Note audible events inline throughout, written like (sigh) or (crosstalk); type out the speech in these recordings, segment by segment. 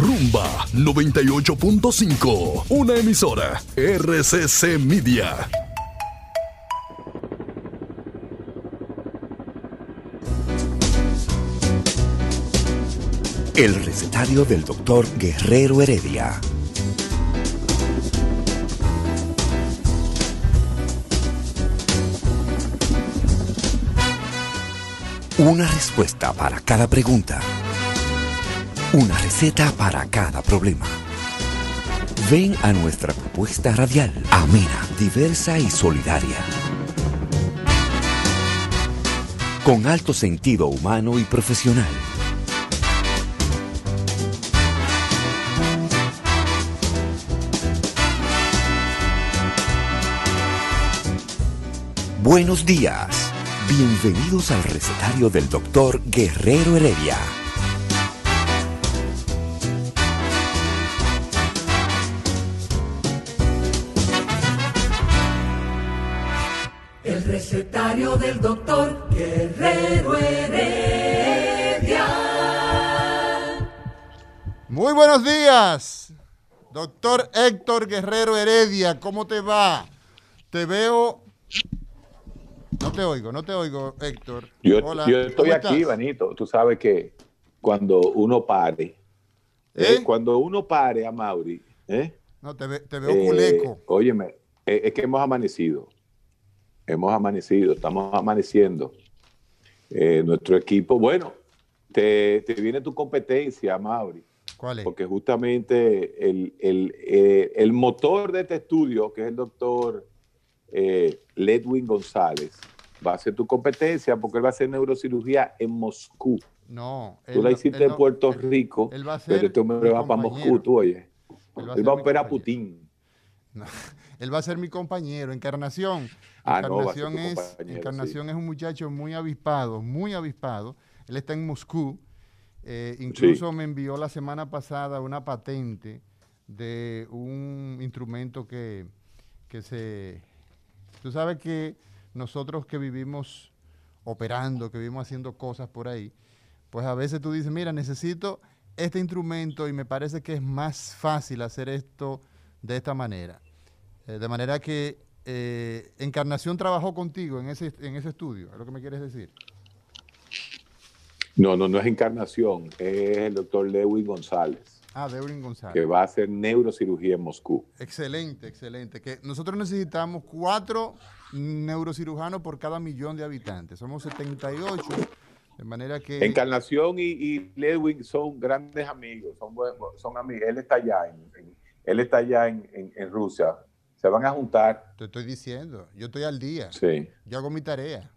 Rumba 98.5, una emisora RCC Media. El recetario del doctor Guerrero Heredia. Una respuesta para cada pregunta. Una receta para cada problema. Ven a nuestra propuesta radial, amena, diversa y solidaria. Con alto sentido humano y profesional. Buenos días. Bienvenidos al recetario del doctor Guerrero Heredia. Del doctor Guerrero Heredia. Muy buenos días, doctor Héctor Guerrero Heredia, ¿cómo te va? Te veo... No te oigo, no te oigo, Héctor. Yo, Hola, yo estoy ¿cómo aquí, estás? Vanito. Tú sabes que cuando uno pare, ¿Eh? eh, cuando uno pare a Mauri, ¿eh? No, te, ve- te veo Eh, culeco. óyeme, eh, es que hemos amanecido. Hemos amanecido, estamos amaneciendo. Eh, nuestro equipo, bueno, te, te viene tu competencia, Mauri, ¿Cuál es? porque justamente el, el, eh, el motor de este estudio, que es el doctor eh, Ledwin González, va a ser tu competencia porque él va a hacer neurocirugía en Moscú. No. Tú él la hiciste en Puerto él- Rico, él va a ser pero este hombre va para. Moscú, tú oye. Él va Él va a operar a. Putin. No, él va a ser mi compañero, Encarnación. Ah, no, Encarnación, tu es, Encarnación es un muchacho muy avispado, muy avispado. Él está en Moscú. Eh, incluso Sí. me envió la semana pasada una patente de un instrumento que, que se... Tú sabes que nosotros que vivimos operando, que vivimos haciendo cosas por ahí, pues a veces tú dices, mira, necesito este instrumento y me parece que es más fácil hacer esto de esta manera. Eh, de manera que eh, Encarnación trabajó contigo en ese, en ese estudio, es lo que me quieres decir. No, no, no es encarnación, es el doctor Lewin González, Ah, Deurin González. que va a hacer neurocirugía en Moscú. Excelente, excelente. Que nosotros necesitamos cuatro neurocirujanos por cada millón de habitantes. Somos 78, de manera que... Encarnación y, y Lewin son grandes amigos, son, son amigos. Él está allá, en, en- él está allá en, en- en Rusia. Se van a juntar. Te estoy diciendo, yo estoy al día. Sí. Yo hago mi tarea.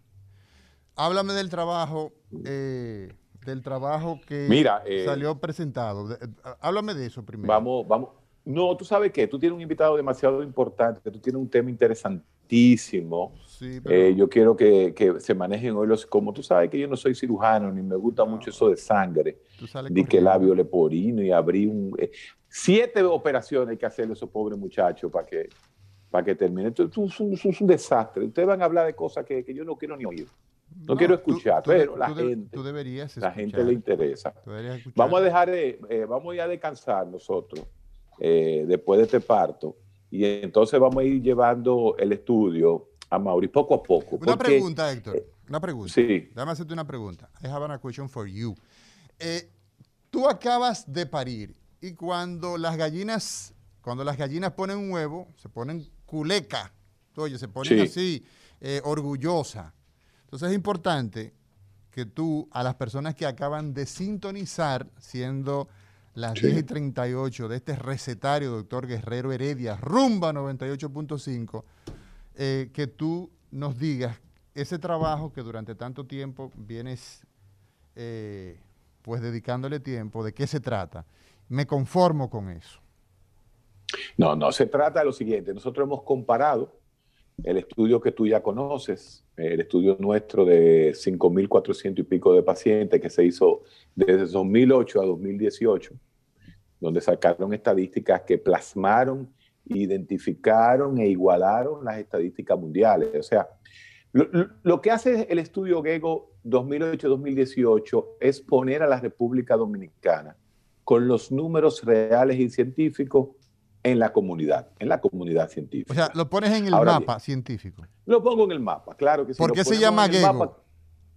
Háblame del trabajo, eh, del trabajo que Mira, eh, salió presentado. Eh, háblame de eso primero. Vamos, vamos. No, tú sabes que tú tienes un invitado demasiado importante, tú tienes un tema interesantísimo. Sí, pero Eh, yo quiero que, que se manejen hoy los, como tú sabes que yo no soy cirujano, ni me gusta mucho eso de sangre, di que labio leporino y abrí un... eh, siete operaciones hay que hacerle a esos pobres muchachos para que, para que termine. Esto, esto es, un, esto es un desastre. Ustedes van a hablar de cosas que, que yo no quiero ni oír. No, quiero tú- escuchar, tú pero la tú gente, tú deberías la gente le interesa. Tú. Vamos a dejar de, eh, vamos a descansar nosotros eh, después de este parto y entonces vamos a ir llevando el estudio a Mauri poco a poco. Una porque- pregunta, Héctor. Una pregunta. Sí. Déjame hacerte una pregunta. I have a question for you. Eh, tú acabas de parir y cuando las gallinas, cuando las gallinas ponen un huevo, se ponen culeca. Oye, se ponen Sí. así, eh, orgullosa. Entonces es importante que tú, a las personas que acaban de sintonizar, siendo las Sí. 10 y 38 de este recetario, doctor Guerrero Heredia, rumba 98.5, eh, que tú nos digas ese trabajo que durante tanto tiempo vienes eh, pues dedicándole tiempo, ¿de qué se trata? Me conformo con eso. No, no, se trata de lo siguiente. Nosotros hemos comparado el estudio que tú ya conoces, el estudio nuestro de 5.400 y pico de pacientes que se hizo desde 2008 a 2018, donde sacaron estadísticas que plasmaron, identificaron e igualaron las estadísticas mundiales. O sea, lo, que hace el estudio GEGO 2008-2018 es poner a la República Dominicana con los números reales y científicos en la comunidad, en la comunidad científica. O sea, lo pones en el mapa científico. Lo pongo en el mapa, claro que sí. ¿Por qué se llama Gego?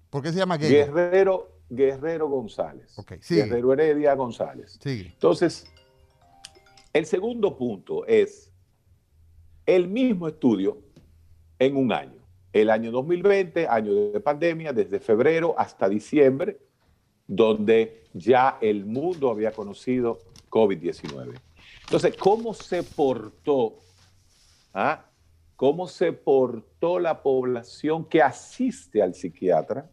¿Por qué se llama Gego? Guerrero, Guerrero González. Okay, Guerrero Heredia González. Sigue. Entonces, el segundo punto es el mismo estudio en un año. El año 2020, año de pandemia, desde febrero hasta diciembre, donde ya el mundo había conocido COVID-19. Entonces, ¿cómo se portó? Ah? ¿Cómo se portó la población que asiste al psiquiatra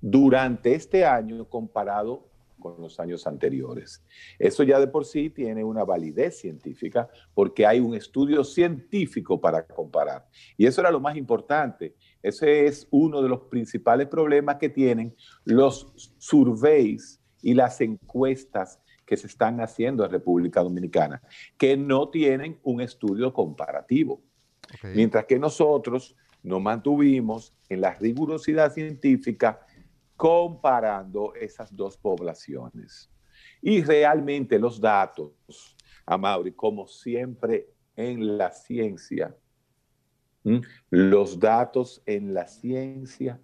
durante este año comparado con los años anteriores? Eso ya de por sí tiene una validez científica porque hay un estudio científico para comparar. Y eso era lo más importante. Ese es uno de los principales problemas que tienen los surveys y las encuestas que se están haciendo en República Dominicana, que no tienen un estudio comparativo. Mientras que nosotros nos mantuvimos en la rigurosidad científica comparando esas dos poblaciones. Y realmente los datos, Amaury, como siempre en la ciencia, los datos en la ciencia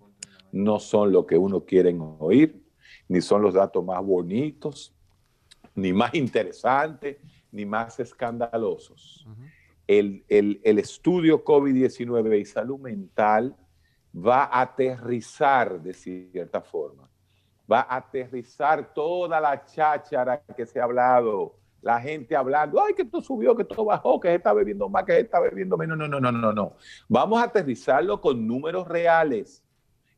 no son lo que uno quiere oír, ni son los datos más bonitos, ni más interesantes, ni más escandalosos. el, estudio COVID-19 y salud mental va a aterrizar de cierta forma. Va a aterrizar toda la cháchara que se ha hablado, la gente hablando, ay, que esto subió, que esto bajó, que se está bebiendo más, que se está bebiendo menos. No, no, no, no, no. Vamos a aterrizarlo con números reales.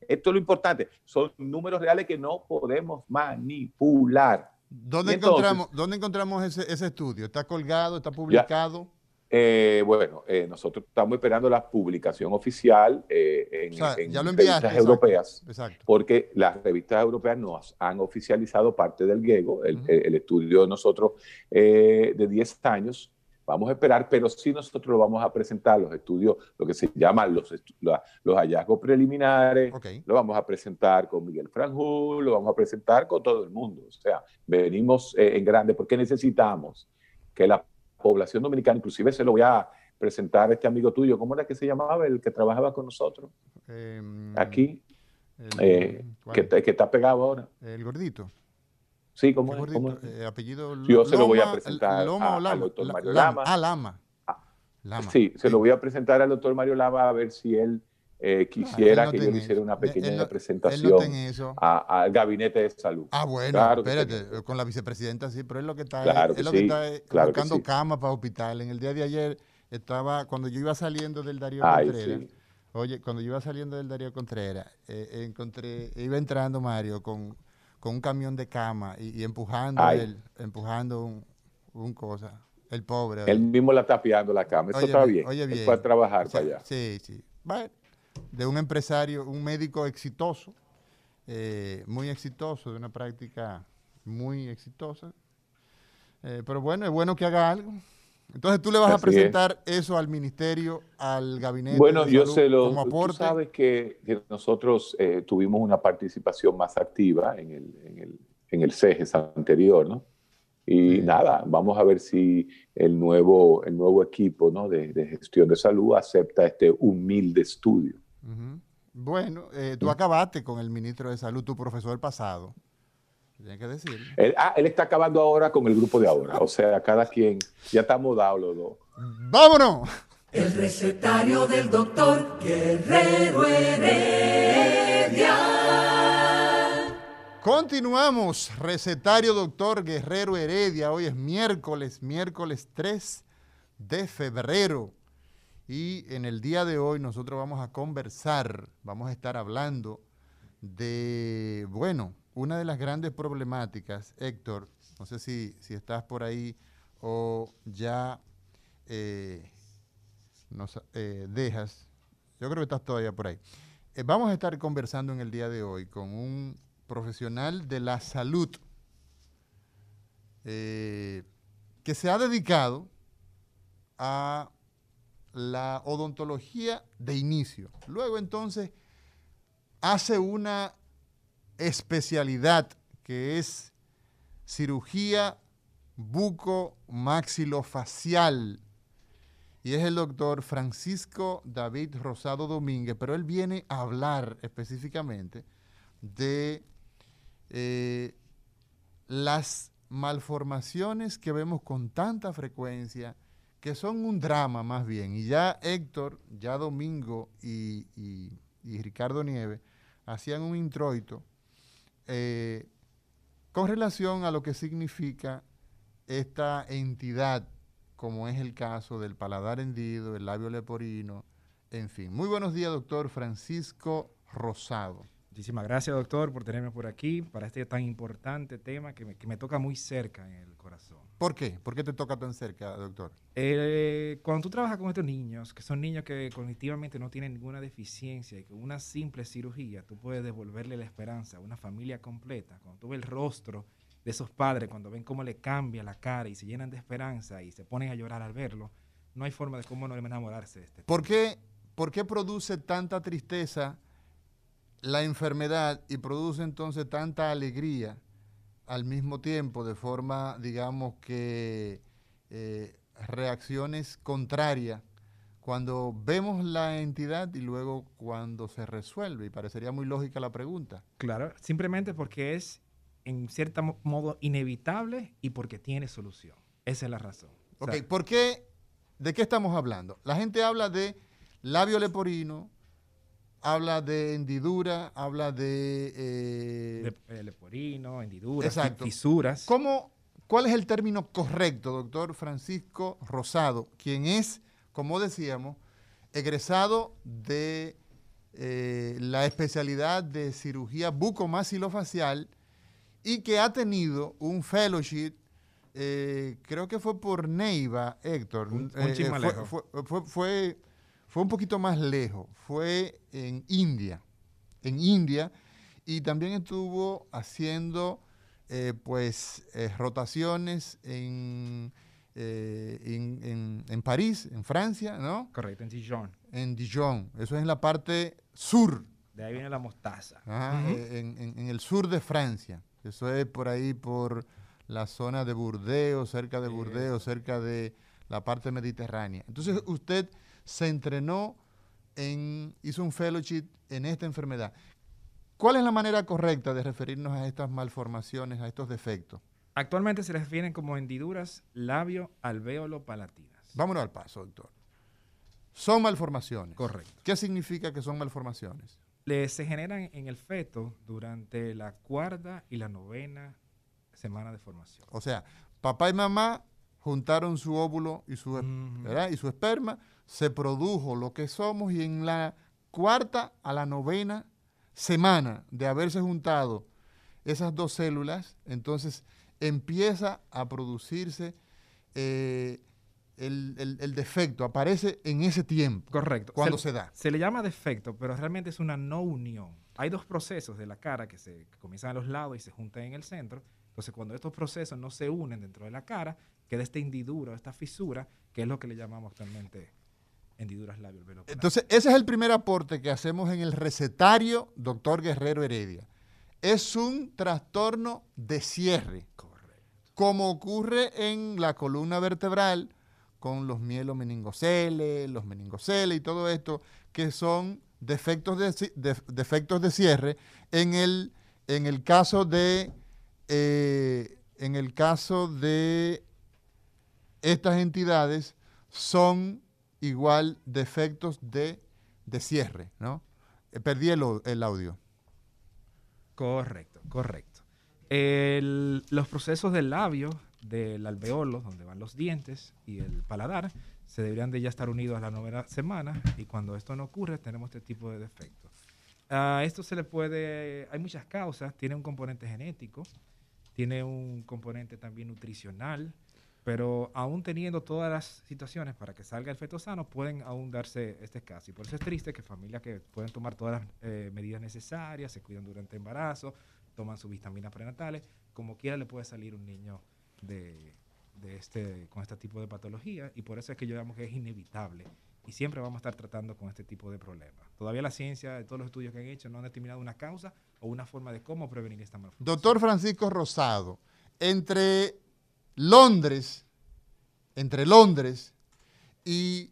Esto es lo importante. Son números reales que no podemos manipular. ¿Dónde, encontramos, ¿Dónde encontramos ese, ese, estudio? ¿Está colgado? ¿Está publicado? Eh, bueno, eh, nosotros estamos esperando la publicación oficial eh, en, ya lo revistas europeas, exacto. porque las revistas europeas nos han oficializado parte del GEGO, el, el estudio de nosotros de 10 años, Vamos a esperar, pero sí nosotros lo vamos a presentar, los estudios, lo que se llaman los, los hallazgos preliminares, lo vamos a presentar con Miguel Franjul, lo vamos a presentar con todo el mundo. O sea, venimos eh, en grande porque necesitamos que la población dominicana, inclusive se lo voy a presentar a este amigo tuyo, ¿cómo era que se llamaba el que trabajaba con nosotros? Em, Aquí, eh, que, que está pegado ahora. El gordito. Sí, ¿cómo es? Eh, apellido Yo se lo voy a presentar al doctor Mario Lama. Ah, Lama. Sí, se lo voy a presentar al doctor Mario Lama a ver si él eh, ah, quisiera que yo le hiciera una pequeña presentación al gabinete de salud. Ah, bueno, espérate, con la vicepresidenta sí, pero es lo que está, claro es lo que está buscando cama para hospital. En el día de ayer estaba, cuando yo iba saliendo del Darío Contreras, oye, cuando yo iba saliendo del Darío Contreras, eh, encontré, iba entrando Mario con con un camión de cama y, empujando empujando un, cosa. El pobre. Él mismo la está piando la cama. Eso está bien. Oye, bien. Él trabajar para allá. Sí, sí. de un empresario, un médico exitoso, eh, muy exitoso, de una práctica muy exitosa. Eh, pero bueno, es bueno que haga algo. Entonces tú le vas a presentar eso al ministerio, al gabinete. Bueno, yo se lo. Como aporte. Tú sabes que, nosotros eh, tuvimos una participación más activa en el, en el, en el CEGES anterior, ¿no? Y nada, vamos a ver si el nuevo, el nuevo equipo ¿no? de, gestión de salud acepta este humilde estudio. Bueno, eh, tú acabaste con el ministro de Salud, tu profesor pasado. Tiene que decir. Él, ah, él está acabando ahora con el grupo de ahora. O sea, cada quien, ya estamos dados los dos. ¡Vámonos! El recetario del doctor Guerrero Heredia. Continuamos, recetario doctor Guerrero Heredia. Hoy es miércoles, miércoles 3 de febrero. Y en el día de hoy nosotros vamos a conversar, vamos a estar hablando de, bueno, una de las grandes problemáticas, Héctor, no sé si, estás por ahí o ya eh, nos eh, dejas, yo creo que estás todavía por ahí. Eh, vamos a estar conversando en el día de hoy con un profesional de la salud que se ha dedicado a la odontología de inicio. Luego entonces hace una especialidad que es cirugía buco-maxilofacial. Y es el doctor Francisco David Rosado Domínguez, pero él viene a hablar específicamente de eh, las malformaciones que vemos con tanta frecuencia, que son un drama más bien. Y ya Héctor, ya Domingo y, Ricardo Nieve hacían un introito eh, con relación a lo que significa esta entidad, como es el caso del paladar hendido, el labio leporino, en fin. Muy buenos días, doctor Francisco Rosado. Muchísimas gracias, doctor, por tenerme por aquí para este tan importante tema que me, toca muy cerca en el corazón. ¿Por qué? ¿Por qué te toca tan cerca, doctor? Eh, cuando tú trabajas con estos niños, que son niños que cognitivamente no tienen ninguna deficiencia y con una simple cirugía tú puedes devolverle la esperanza a una familia completa, cuando tú ves el rostro de esos padres, cuando ven cómo le cambia la cara y se llenan de esperanza y se ponen a llorar al verlo, no hay forma de cómo no enamorarse de este. ¿Por qué, ¿Por qué produce tanta tristeza? la enfermedad y produce entonces tanta alegría al mismo tiempo, de forma, digamos que, eh, reacciones contrarias cuando vemos la entidad y luego cuando se resuelve. Y parecería muy lógica la pregunta. Claro, simplemente porque es en cierto modo inevitable y porque tiene solución. Esa es la razón. Ok, ¿por qué? ¿De qué estamos hablando? La gente habla de labio leporino, habla de hendidura, habla de... Eh, eh leporino, hendidura, fisuras. ¿Cómo, ¿Cuál es el término correcto, doctor Francisco Rosado, quien es, como decíamos, egresado de eh, la especialidad de cirugía bucomaxilofacial y que ha tenido un fellowship, eh, creo que fue por Neiva, Héctor. Un, fue, fue fue un poquito más lejos, fue en India, en India, y también estuvo haciendo eh, pues eh, rotaciones eh, en, en, París, en Francia, ¿no? Correcto, en Dijon. En Dijon, eso es en la parte sur. De ahí viene la mostaza. en, el sur de Francia, eso es por ahí, por la zona de Burdeos, cerca de Burdeos, cerca de la parte mediterránea. Entonces usted se entrenó en, hizo un fellowship en esta enfermedad. ¿Cuál es la manera correcta de referirnos a estas malformaciones, a estos defectos? Actualmente se les refieren como hendiduras labio alvéolo palatinas. Vámonos al paso, doctor. Son malformaciones. Correcto. ¿Qué significa que son malformaciones? se generan en el feto durante la cuarta y la novena semana de formación. O sea, papá y mamá juntaron su óvulo y su, y su esperma, se produjo lo que somos y en la cuarta a la novena semana de haberse juntado esas dos células, entonces empieza a producirse eh, el, defecto, aparece en ese tiempo. Correcto. Cuando se, da. Se le llama defecto, pero realmente es una no unión. Hay dos procesos de la cara que, se, que comienzan a los lados y se juntan en el centro. Entonces, cuando estos procesos no se unen dentro de la cara, queda esta hendidura, esta fisura, que es lo que le llamamos actualmente hendiduras labios. Entonces, ese es el primer aporte que hacemos en el recetario doctor Guerrero Heredia. Es un trastorno de cierre. Correcto. Como ocurre en la columna vertebral con los mielomeningoceles, los meningoceles y todo esto, que son defectos de, defectos de cierre. En el, en el caso de eh, en el caso de estas entidades son igual defectos de, de cierre, ¿no? Eh, perdí el, el, audio. Correcto, correcto. los procesos del labio, del alveolo, donde van los dientes, y el paladar, se deberían de ya estar unidos a la novena semana, y cuando esto no ocurre, tenemos este tipo de defectos. A esto se le puede, hay muchas causas, tiene un componente genético, tiene un componente también nutricional, pero aún teniendo todas las situaciones para que salga el feto sano, pueden aún darse este caso. Y por eso es triste que familias que pueden tomar todas las eh, medidas necesarias, se cuidan durante el embarazo, toman sus vitaminas prenatales, como quiera le puede salir un niño de, este, con este tipo de patología. Y por eso es que yo digamos que es inevitable. Y siempre vamos a estar tratando con este tipo de problemas. Todavía la ciencia, todos los estudios que han hecho, no han determinado una causa o una forma de cómo prevenir esta malformación. Doctor Francisco Rosado, entre Londres, entre Londres y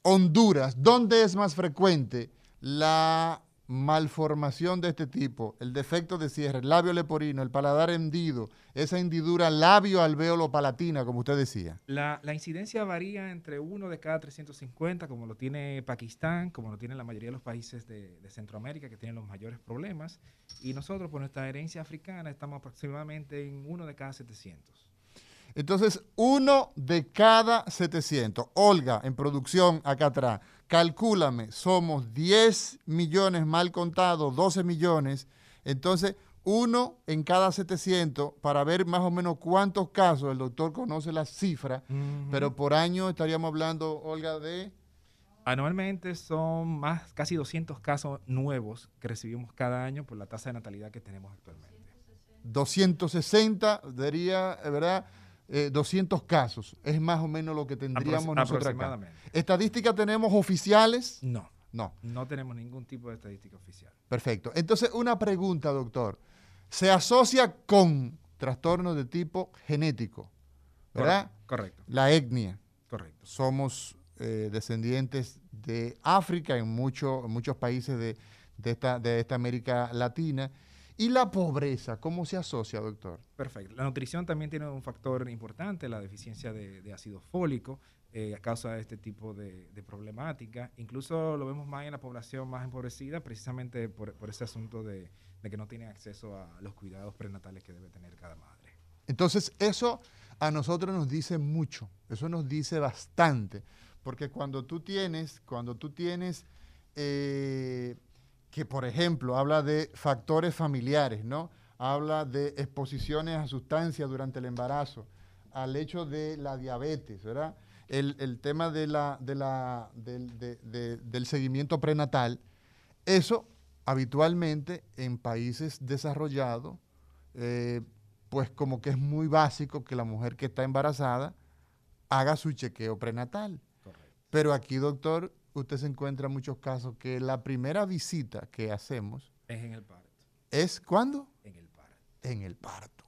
Honduras, ¿dónde es más frecuente la malformación de este tipo, el defecto de cierre, el labio leporino, el paladar hendido, esa hendidura labio alveolo palatina, como usted decía? La, incidencia varía entre uno de cada 350, como lo tiene Pakistán, como lo tienen la mayoría de los países de, de Centroamérica que tienen los mayores problemas, y nosotros por nuestra herencia africana estamos aproximadamente en uno de cada 700. Entonces, uno de cada 700. Olga, en producción, acá atrás, calcúlame, somos 10 millones mal contados, 12 millones. Entonces, uno en cada 700 para ver más o menos cuántos casos, el doctor conoce la cifra, pero por año estaríamos hablando, Olga, de... Anualmente son más, casi 200 casos nuevos que recibimos cada año por la tasa de natalidad que tenemos actualmente. 260, diría, ¿verdad? 200 eh, casos. Es más o menos lo que tendríamos nosotros acá. ¿Estadísticas tenemos oficiales? No. No. No tenemos ningún tipo de estadística oficial. Perfecto. Entonces, una pregunta, doctor. Se asocia con trastornos de tipo genético, ¿verdad? Correcto. La etnia. Correcto. Somos eh, descendientes de África en, muchos muchos países de, esta, de esta América Latina. ¿Y la pobreza? ¿Cómo se asocia, doctor? Perfecto. La nutrición también tiene un factor importante, la deficiencia de, ácido fólico, eh, a causa de este tipo de, problemática. Incluso lo vemos más en la población más empobrecida, precisamente por, ese asunto de, que no tienen acceso a los cuidados prenatales que debe tener cada madre. Entonces, eso a nosotros nos dice mucho, eso nos dice bastante, porque cuando tú tienes, cuando tú tienes eh, que, por ejemplo, habla de factores familiares, ¿no? Habla de exposiciones a sustancias durante el embarazo, al hecho de la diabetes, ¿verdad? El, tema de la, de la, del seguimiento prenatal, eso habitualmente en países desarrollados, eh, pues como que es muy básico que la mujer que está embarazada haga su chequeo prenatal. Pero aquí, doctor, usted se encuentra muchos casos que la primera visita que hacemos es en el parto. ¿Es cuándo? En el parto. En el parto.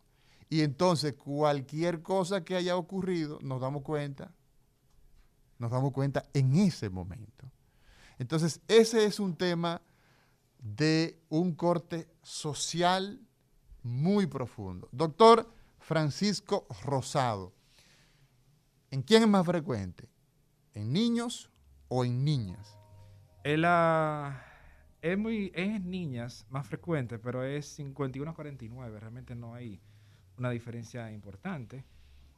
Y entonces cualquier cosa que haya ocurrido, nos damos cuenta, nos damos cuenta en ese momento. Entonces, ese es un tema de un corte social muy profundo. Doctor Francisco Rosado, ¿en quién es más frecuente? ¿En niños o en niñas? es muy es niñas más frecuente, pero es 51 a 49. Realmente no hay una diferencia importante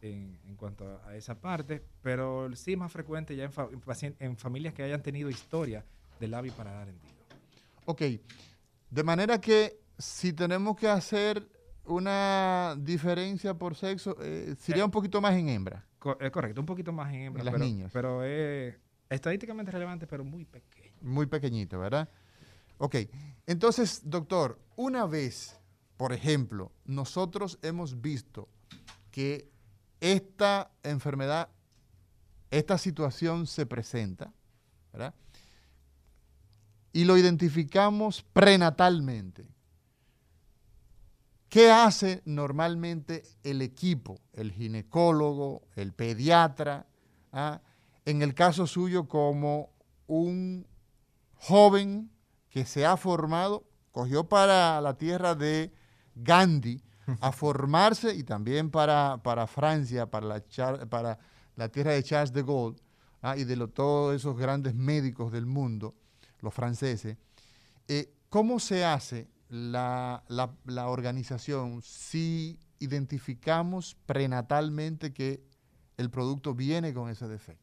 en, cuanto a, esa parte, pero sí más frecuente ya en, en, familias que hayan tenido historia de labio para dar hendido. Ok, de manera que si tenemos que hacer una diferencia por sexo, eh, sería eh, un poquito más en hembra. Es correcto, un poquito más en hembra. las pero, niñas. Pero es Estadísticamente relevante, pero muy pequeño. Muy pequeñito, ¿verdad? Ok. Entonces, doctor, una vez, por ejemplo, nosotros hemos visto que esta enfermedad, esta situación se presenta, ¿verdad? Y lo identificamos prenatalmente. ¿Qué hace normalmente el equipo, el ginecólogo, el pediatra? ¿ah? En el caso suyo como un joven que se ha formado, cogió para la tierra de Gandhi a (laughs) formarse y también para, para Francia, para la, para la tierra de Charles de Gaulle ah, y de todos esos grandes médicos del mundo, los franceses. Eh, ¿Cómo se hace la, la organización si identificamos prenatalmente que el producto viene con ese defecto?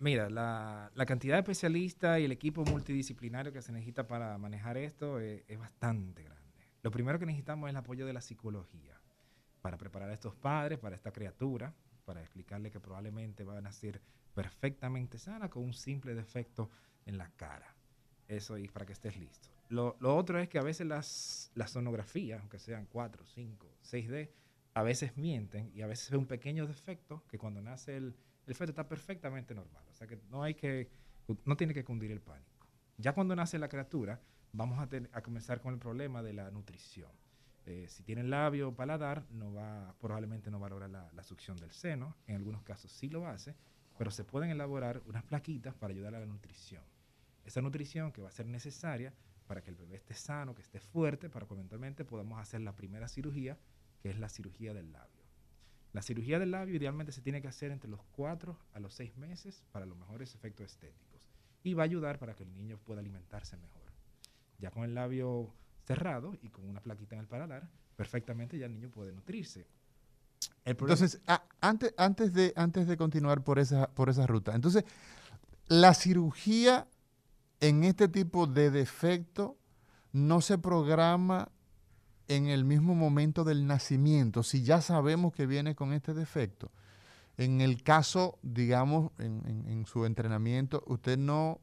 Mira, la, cantidad de especialistas y el equipo multidisciplinario que se necesita para manejar esto es, bastante grande. Lo primero que necesitamos es el apoyo de la psicología para preparar a estos padres, para esta criatura, para explicarle que probablemente va a nacer perfectamente sana con un simple defecto en la cara. Eso y para que estés listo. Lo, otro es que a veces las, las sonografías, aunque sean 4, 5, 6D, a veces mienten y a veces es un pequeño defecto que cuando nace el, el feto está perfectamente normal. O sea que no hay que, no tiene que cundir el pánico. Ya cuando nace la criatura, vamos a, a comenzar con el problema de la nutrición. Eh, si tiene labio o paladar, no va, probablemente no va a lograr la, la succión del seno. En algunos casos sí lo hace, pero se pueden elaborar unas plaquitas para ayudar a la nutrición. Esa nutrición que va a ser necesaria para que el bebé esté sano, que esté fuerte, para que eventualmente podamos hacer la primera cirugía, que es la cirugía del labio. La cirugía del labio idealmente se tiene que hacer entre los 4 a los 6 meses para los mejores efectos estéticos y va a ayudar para que el niño pueda alimentarse mejor. Ya con el labio cerrado y con una plaquita en el paladar, perfectamente ya el niño puede nutrirse. Entonces, ah, antes, antes, de, antes de continuar por esa, por esa ruta, entonces, la cirugía en este tipo de defecto no se programa en el mismo momento del nacimiento, si ya sabemos que viene con este defecto. En el caso, digamos, en, su entrenamiento, usted no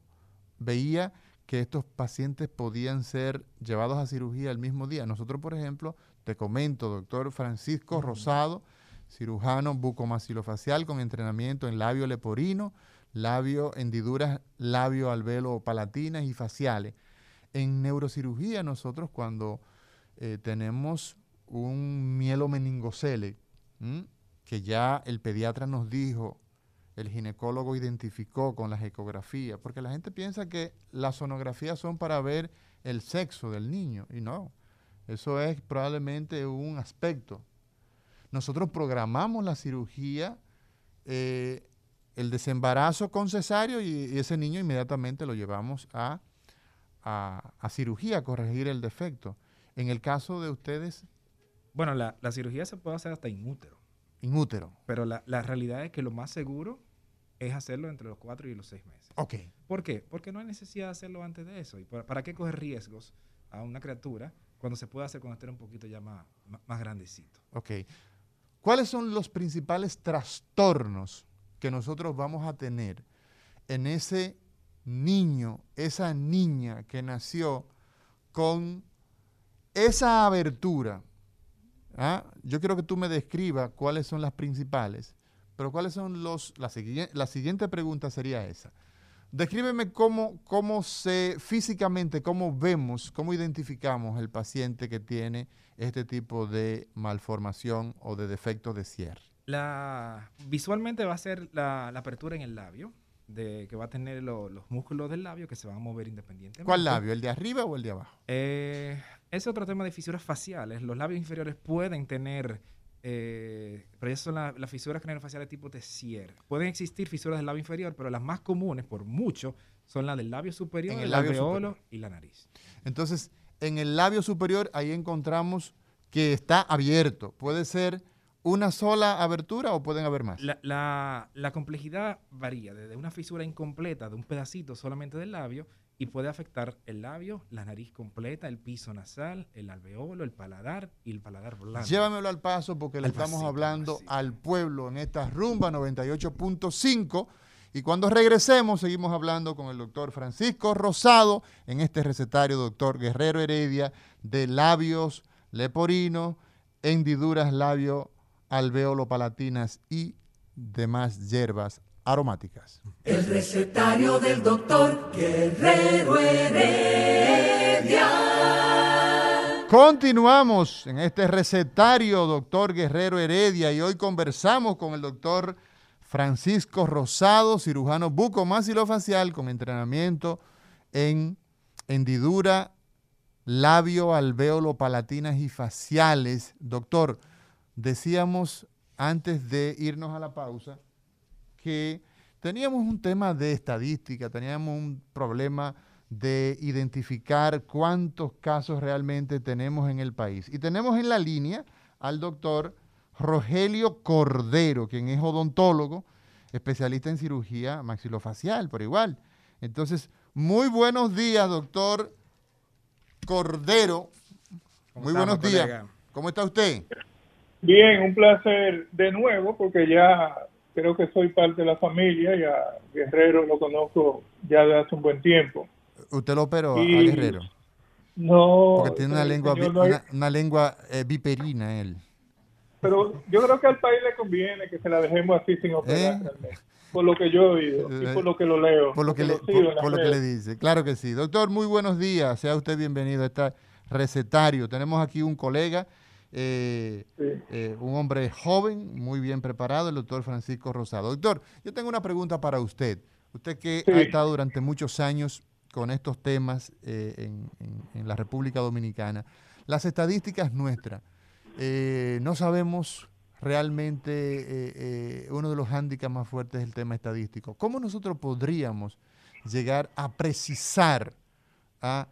veía que estos pacientes podían ser llevados a cirugía el mismo día. Nosotros, por ejemplo, te comento, doctor Francisco Rosado, cirujano bucomaxilofacial con entrenamiento en labio leporino, labio, hendiduras, labio, alvelo, palatinas y faciales. En neurocirugía nosotros cuando eh, tenemos un mielomeningocele, que ya el pediatra nos dijo, el ginecólogo identificó con las ecografías, porque la gente piensa que las sonografías son para ver el sexo del niño, y no, eso es probablemente un aspecto. Nosotros programamos la cirugía, eh, el desembarazo con cesárea y, ese niño inmediatamente lo llevamos a, a cirugía, a corregir el defecto. En el caso de ustedes... Bueno, la, cirugía se puede hacer hasta inútero. Inútero. Pero la, realidad es que lo más seguro es hacerlo entre los cuatro y los seis meses. Ok. ¿Por qué? Porque no hay necesidad de hacerlo antes de eso. ¿Y para, qué coger riesgos a una criatura cuando se puede hacer cuando esté un poquito ya más, más grandecito? Ok. ¿Cuáles son los principales trastornos que nosotros vamos a tener en ese niño, esa niña que nació con esa abertura, ¿ah? yo quiero que tú me describas cuáles son las principales, pero cuáles son los... La, la siguiente pregunta sería esa. Descríbeme cómo, cómo se físicamente, cómo vemos, cómo identificamos el paciente que tiene este tipo de malformación o de defecto de cierre. La, visualmente va a ser la, apertura en el labio, de que va a tener los músculos del labio que se van a mover independientemente. ¿Cuál labio? ¿El de arriba o el de abajo? Eh, es otro tema de fisuras faciales. Los labios inferiores pueden tener, eh, pero esas son las fisuras craneofaciales tipo Tessier. Pueden existir fisuras del labio inferior, pero las más comunes, por mucho, son las del labio superior, el, alveolo y la nariz. Entonces, en el labio superior ahí encontramos que está abierto. Puede ser una sola abertura o pueden haber más? La, la, complejidad varía desde una fisura incompleta de un pedacito solamente del labio y puede afectar el labio, la nariz completa, el piso nasal, el alveolo, el paladar y el paladar blando. Llévamelo al paso porque le estamos hablando al pueblo en esta rumba 98.5. Y cuando regresemos, seguimos hablando con el doctor Francisco Rosado en este recetario, doctor Guerrero Heredia, de labios leporinos, hendiduras labio, alveolo palatinas y demás hierbas aromáticas. El recetario del doctor Guerrero Heredia. Continuamos en este recetario, doctor Guerrero Heredia, y hoy conversamos con el doctor Francisco Rosado, cirujano bucomaxilofacial con entrenamiento en hendidura, labio, alveolo, palatinas y faciales. Doctor, decíamos antes de irnos a la pausa que teníamos un tema de estadística, teníamos un problema de identificar cuántos casos realmente tenemos en el país. Y tenemos en la línea al doctor Rogelio Cordero, quien es odontólogo, especialista en cirugía maxilofacial, por igual. Entonces, muy buenos días, doctor Cordero. Muy buenos días. ¿Cómo está usted? Bien, un placer de nuevo, porque ya creo que soy parte de la familia, ya Guerrero lo conozco ya de hace un buen tiempo. ¿Usted lo operó a Guerrero? No. Porque tiene una lengua, una, lengua eh, viperina él. Pero yo creo que al país le conviene que se la dejemos así sin operar. ¿Eh? Por lo que yo he oído y por lo que lo leo. Por lo que, le, por, lo que le dice. Claro que sí. Doctor, muy buenos días. Sea usted bienvenido a esta recetario. Tenemos aquí un colega, eh, eh, un hombre joven, muy bien preparado, el doctor Francisco Rosado. Doctor, yo tengo una pregunta para usted. Usted que ha estado durante muchos años con estos temas en, la República Dominicana. Las estadísticas nuestras, no sabemos realmente uno de los hándicaps más fuertes es el tema estadístico. ¿Cómo nosotros podríamos llegar a precisar a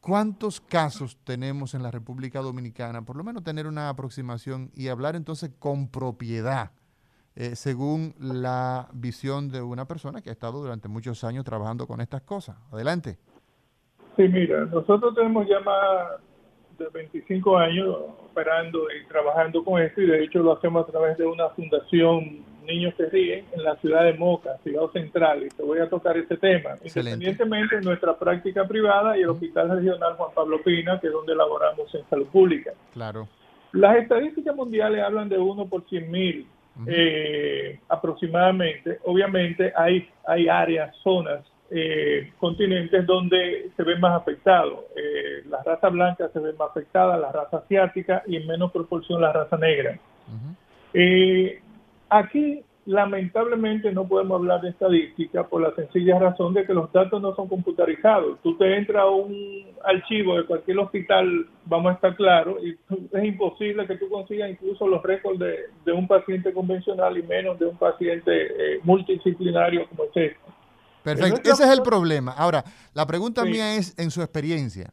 cuántos casos tenemos en la República Dominicana, por lo menos tener una aproximación y hablar entonces con propiedad, eh, según la visión de una persona que ha estado durante muchos años trabajando con estas cosas. Adelante. Sí, mira, nosotros tenemos ya más de 25 años operando y trabajando con esto y de hecho lo hacemos a través de una fundación Niños que Ríen en la ciudad de Moca, ciudad central, y te voy a tocar ese tema, independientemente de nuestra práctica privada y el Hospital Regional Juan Pablo Pina, que es donde elaboramos en salud pública. Claro. Las estadísticas mundiales hablan de uno por cien mil eh, aproximadamente. Obviamente hay, hay áreas, zonas eh, continentes donde se ven más afectados. Eh, la raza blanca se ve más afectada, la raza asiática y en menos proporción la raza negra. eh, aquí, lamentablemente, no podemos hablar de estadística por la sencilla razón de que los datos no son computarizados. Tú te entras a un archivo de cualquier hospital, vamos a estar claros, y es imposible que tú consigas incluso los récords de, un paciente convencional y menos de un paciente eh, multidisciplinario como este. Perfecto, ese es el problema. Ahora, la pregunta mía es, en su experiencia,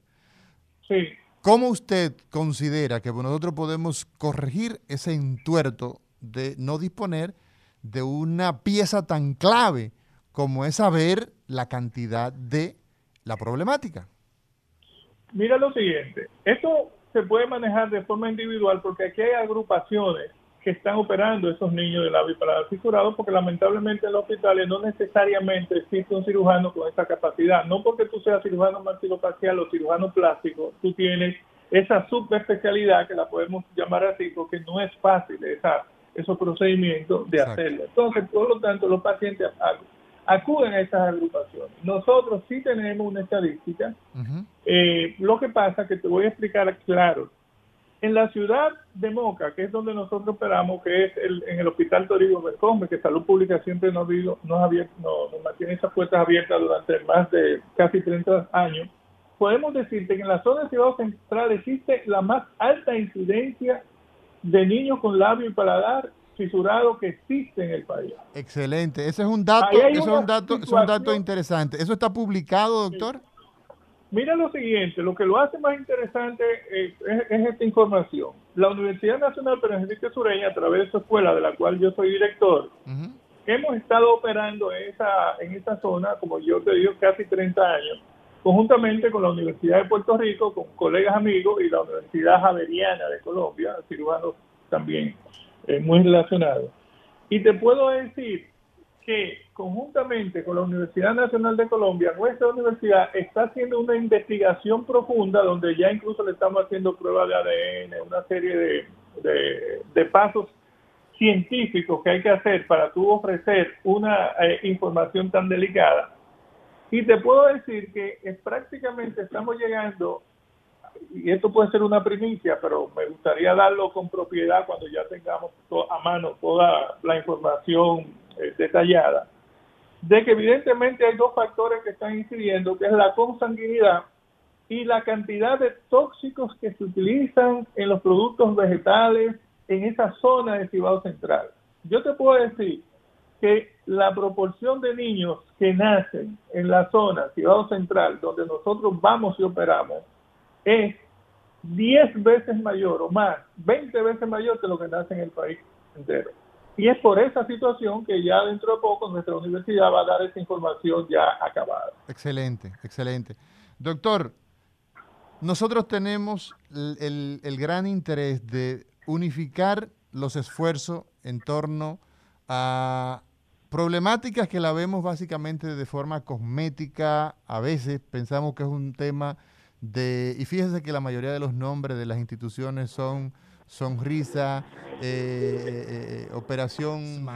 sí. ¿cómo usted considera que nosotros podemos corregir ese entuerto de no disponer de una pieza tan clave como es saber la cantidad de la problemática? Mira lo siguiente, esto se puede manejar de forma individual porque aquí hay agrupaciones que están operando esos niños de labio para fisurado, porque lamentablemente en los hospitales no necesariamente existe un cirujano con esa capacidad. No porque tú seas cirujano maxilofacial o cirujano plástico, tú tienes esa subespecialidad que la podemos llamar así, porque no es fácil esa, esos procedimientos de hacerlo. Entonces, por lo tanto, los pacientes acuden a esas agrupaciones. Nosotros sí tenemos una estadística. Eh, lo que pasa que te voy a explicar claro. En la ciudad de Moca, que es donde nosotros operamos, que es el, en el Hospital Toribio Bercombe, que Salud Pública siempre nos, nos, nos mantiene esas puertas abiertas durante más de casi 30 años, podemos decirte que en la zona de Ciudad Central existe la más alta incidencia de niños con labio y paladar fisurado que existe en el país. Excelente, ese es un dato, es un dato, es un dato interesante. ¿Eso está publicado, doctor? Mira lo siguiente, lo que lo hace más interesante es, esta información. La Universidad Nacional Pedro Enrique Sureña, a través de su escuela, de la cual yo soy director, hemos estado operando en esa, en esa zona, como yo te digo, casi 30 años, conjuntamente con la Universidad de Puerto Rico, con colegas amigos y la Universidad Javeriana de Colombia, cirujanos también eh, muy relacionados. Y te puedo decir que conjuntamente con la Universidad Nacional de Colombia, nuestra universidad está haciendo una investigación profunda donde ya incluso le estamos haciendo pruebas de ADN, una serie de, de, pasos científicos que hay que hacer para tú ofrecer una eh, información tan delicada. Y te puedo decir que prácticamente estamos llegando, y esto puede ser una primicia, pero me gustaría darlo con propiedad cuando ya tengamos a mano toda la información eh, detallada, de que evidentemente hay dos factores que están incidiendo, que es la consanguinidad y la cantidad de tóxicos que se utilizan en los productos vegetales en esa zona de Cibao Central. Yo te puedo decir que la proporción de niños que nacen en la zona Cibao Central, donde nosotros vamos y operamos, es 10 veces mayor o más, 20 veces mayor que lo que nace en el país entero. Y es por esa situación que ya dentro de poco nuestra universidad va a dar esa información ya acabada. Excelente, excelente. Doctor, nosotros tenemos el, gran interés de unificar los esfuerzos en torno a problemáticas que la vemos básicamente de forma cosmética, a veces pensamos que es un tema de, y fíjense que la mayoría de los nombres de las instituciones son sonrisa, eh, eh, eh, operación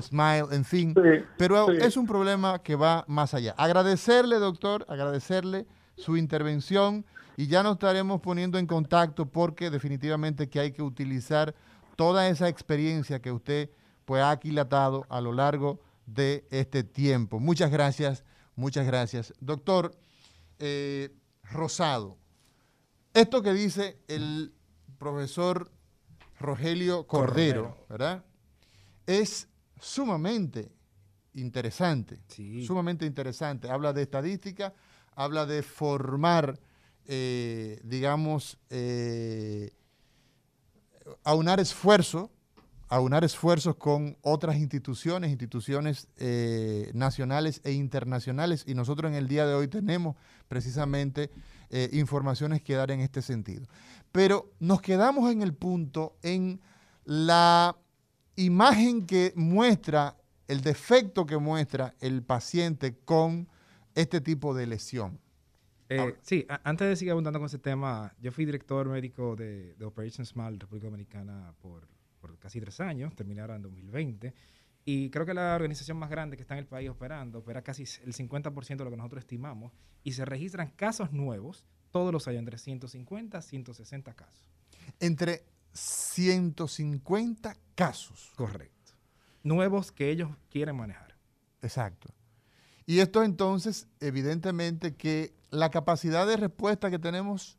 Smile. en fin. Pero es un problema que va más allá. Agradecerle, doctor, agradecerle su intervención y ya nos estaremos poniendo en contacto porque definitivamente que hay que utilizar toda esa experiencia que usted pues, ha aquilatado a lo largo de este tiempo. Muchas gracias, muchas gracias. Doctor eh, Rosado, esto que dice el profesor Rogelio Cordero, ¿verdad? Es sumamente interesante, sumamente interesante. Habla de estadística, habla de formar, eh, digamos, eh, aunar esfuerzo, aunar esfuerzos con otras instituciones, instituciones eh, nacionales e internacionales, y nosotros en el día de hoy tenemos precisamente informaciones que dar en este sentido. Pero nos quedamos en el punto, en la imagen que muestra, el defecto que muestra el paciente con este tipo de lesión. Eh, sí, antes de seguir abundando con ese tema, yo fui director médico de, de Operation Small República Dominicana por, por, casi tres años, terminé ahora en 2020. Y creo que la organización más grande que está en el país operando opera casi el 50% de lo que nosotros estimamos y se registran casos nuevos todos los años, entre 150 a 160 casos. Entre 150 casos. Correcto. Nuevos que ellos quieren manejar. Exacto. Y esto entonces, evidentemente que la capacidad de respuesta que tenemos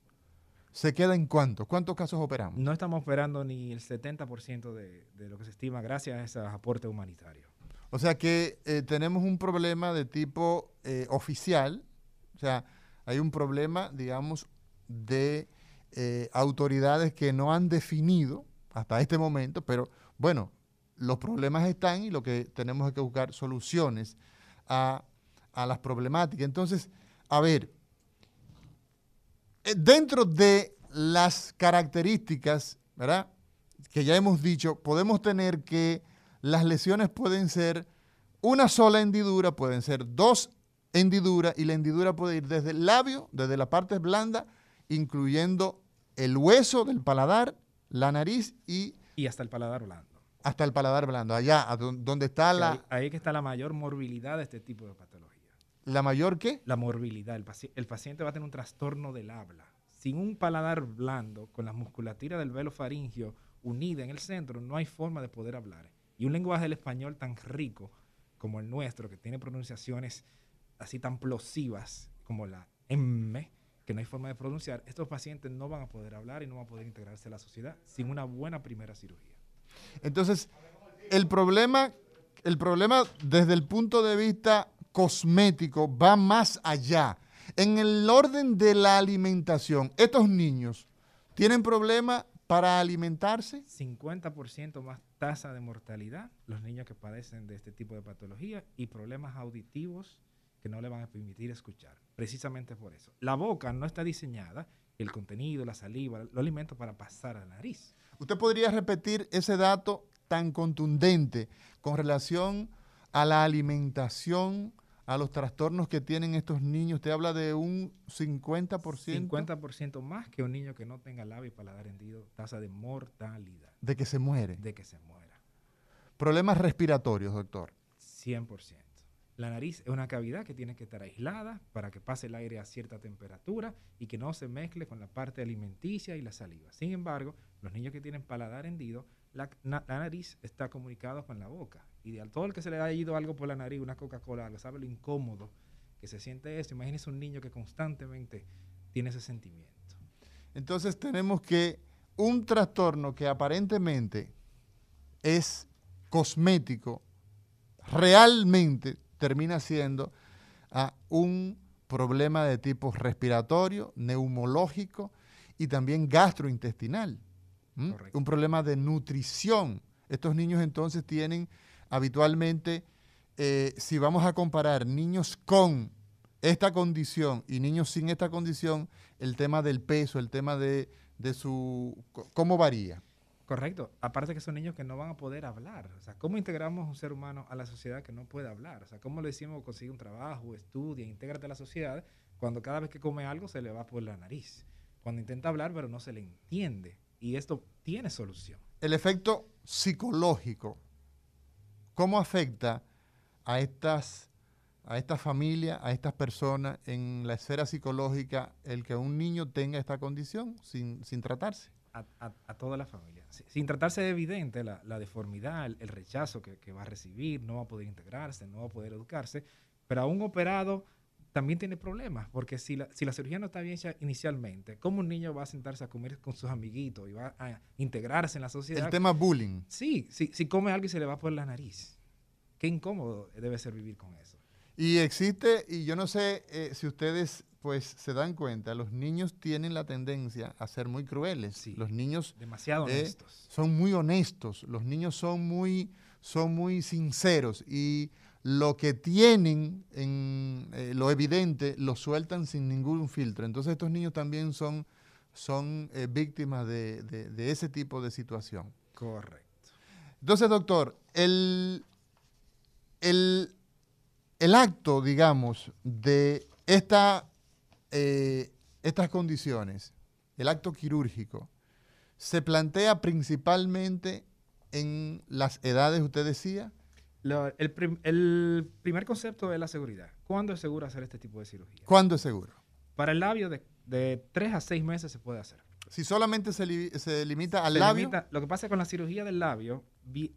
se queda en cuánto? ¿Cuántos casos operamos? No estamos operando ni el 70% de, de lo que se estima gracias a esos aportes humanitarios. O sea que eh, tenemos un problema de tipo eh, oficial, o sea, hay un problema, digamos, de eh, autoridades que no han definido hasta este momento, pero bueno, los problemas están y lo que tenemos es que buscar soluciones a, las problemáticas. Entonces, a ver, dentro de las características, ¿verdad? Que ya hemos dicho, podemos tener que las lesiones pueden ser una sola hendidura, pueden ser dos hendiduras y la hendidura puede ir desde el labio, desde la parte blanda, incluyendo el hueso del paladar, la nariz y... Y hasta el paladar blando. Hasta el paladar blando, allá, donde está la... Ahí, que está la mayor morbilidad de este tipo de patología. ¿La mayor qué? La morbilidad. El, el paciente va a tener un trastorno del habla. Sin un paladar blando, con la musculatura del velo faringio unida en el centro, no hay forma de poder hablar. Y un lenguaje del español tan rico como el nuestro, que tiene pronunciaciones así tan plosivas como la M, que no hay forma de pronunciar, estos pacientes no van a poder hablar y no van a poder integrarse a la sociedad sin una buena primera cirugía. Entonces, el problema, el problema desde el punto de vista cosmético va más allá. En el orden de la alimentación, estos niños tienen problemas para alimentarse. 50% más tasa de mortalidad los niños que padecen de este tipo de patología y problemas auditivos que no le van a permitir escuchar. Precisamente por eso. La boca no está diseñada, el contenido, la saliva, los alimentos para pasar a la nariz. ¿Usted podría repetir ese dato tan contundente con relación a la alimentación, a los trastornos que tienen estos niños? Usted habla de un 50%. 50% más que un niño que no tenga labio y paladar hendido, tasa de mortalidad. De que se muere. De que se muera. Problemas respiratorios, doctor. 100%. La nariz es una cavidad que tiene que estar aislada para que pase el aire a cierta temperatura y que no se mezcle con la parte alimenticia y la saliva. Sin embargo, los niños que tienen paladar hendido, la, nariz está comunicada con la boca. Y a todo el que se le ha ido algo por la nariz, una Coca-Cola, sabe lo incómodo que se siente eso. Imagínese un niño que constantemente tiene ese sentimiento. Entonces tenemos que un trastorno que aparentemente es cosmético, realmente termina siendo ah, un problema de tipo respiratorio, neumológico y también gastrointestinal. Un problema de nutrición. Estos niños entonces tienen habitualmente, eh, si vamos a comparar niños con esta condición y niños sin esta condición, el tema del peso, el tema de, de su... ¿Cómo varía? Correcto. Aparte que son niños que no van a poder hablar. O sea, ¿cómo integramos un ser humano a la sociedad que no puede hablar? O sea, ¿cómo le decimos consigue un trabajo, estudia, intégrate a la sociedad cuando cada vez que come algo se le va por la nariz? Cuando intenta hablar pero no se le entiende. Y esto tiene solución. El efecto psicológico, ¿cómo afecta a estas a esta familia, a estas personas en la esfera psicológica el que un niño tenga esta condición sin, sin tratarse? A, toda la familia. Sin tratarse de evidente la, deformidad, el, rechazo que, que, va a recibir, no va a poder integrarse, no va a poder educarse, pero a un operado también tiene problemas, porque si la, si la cirugía no está bien hecha inicialmente, ¿cómo un niño va a sentarse a comer con sus amiguitos y va a integrarse en la sociedad? El tema bullying. Sí, si, si come algo y se le va por la nariz. Qué incómodo debe ser vivir con eso. Y existe, y yo no sé eh, si ustedes pues se dan cuenta, los niños tienen la tendencia a ser muy crueles. Sí, los niños demasiado eh, honestos. son muy honestos, los niños son muy, son muy sinceros y lo que tienen en eh, lo evidente lo sueltan sin ningún filtro. Entonces estos niños también son, son víctimas de, de, ese tipo de situación. Correcto. Entonces, doctor, el, el el acto, digamos, de esta, eh, estas condiciones, el acto quirúrgico, se plantea principalmente en las edades, usted decía. El, primer concepto es la seguridad. ¿Cuándo es seguro hacer este tipo de cirugía? ¿Cuándo es seguro? Para el labio, de, de 3 a 6 meses se puede hacer. Si solamente se, se limita al labio. lo que pasa es que con la cirugía del labio,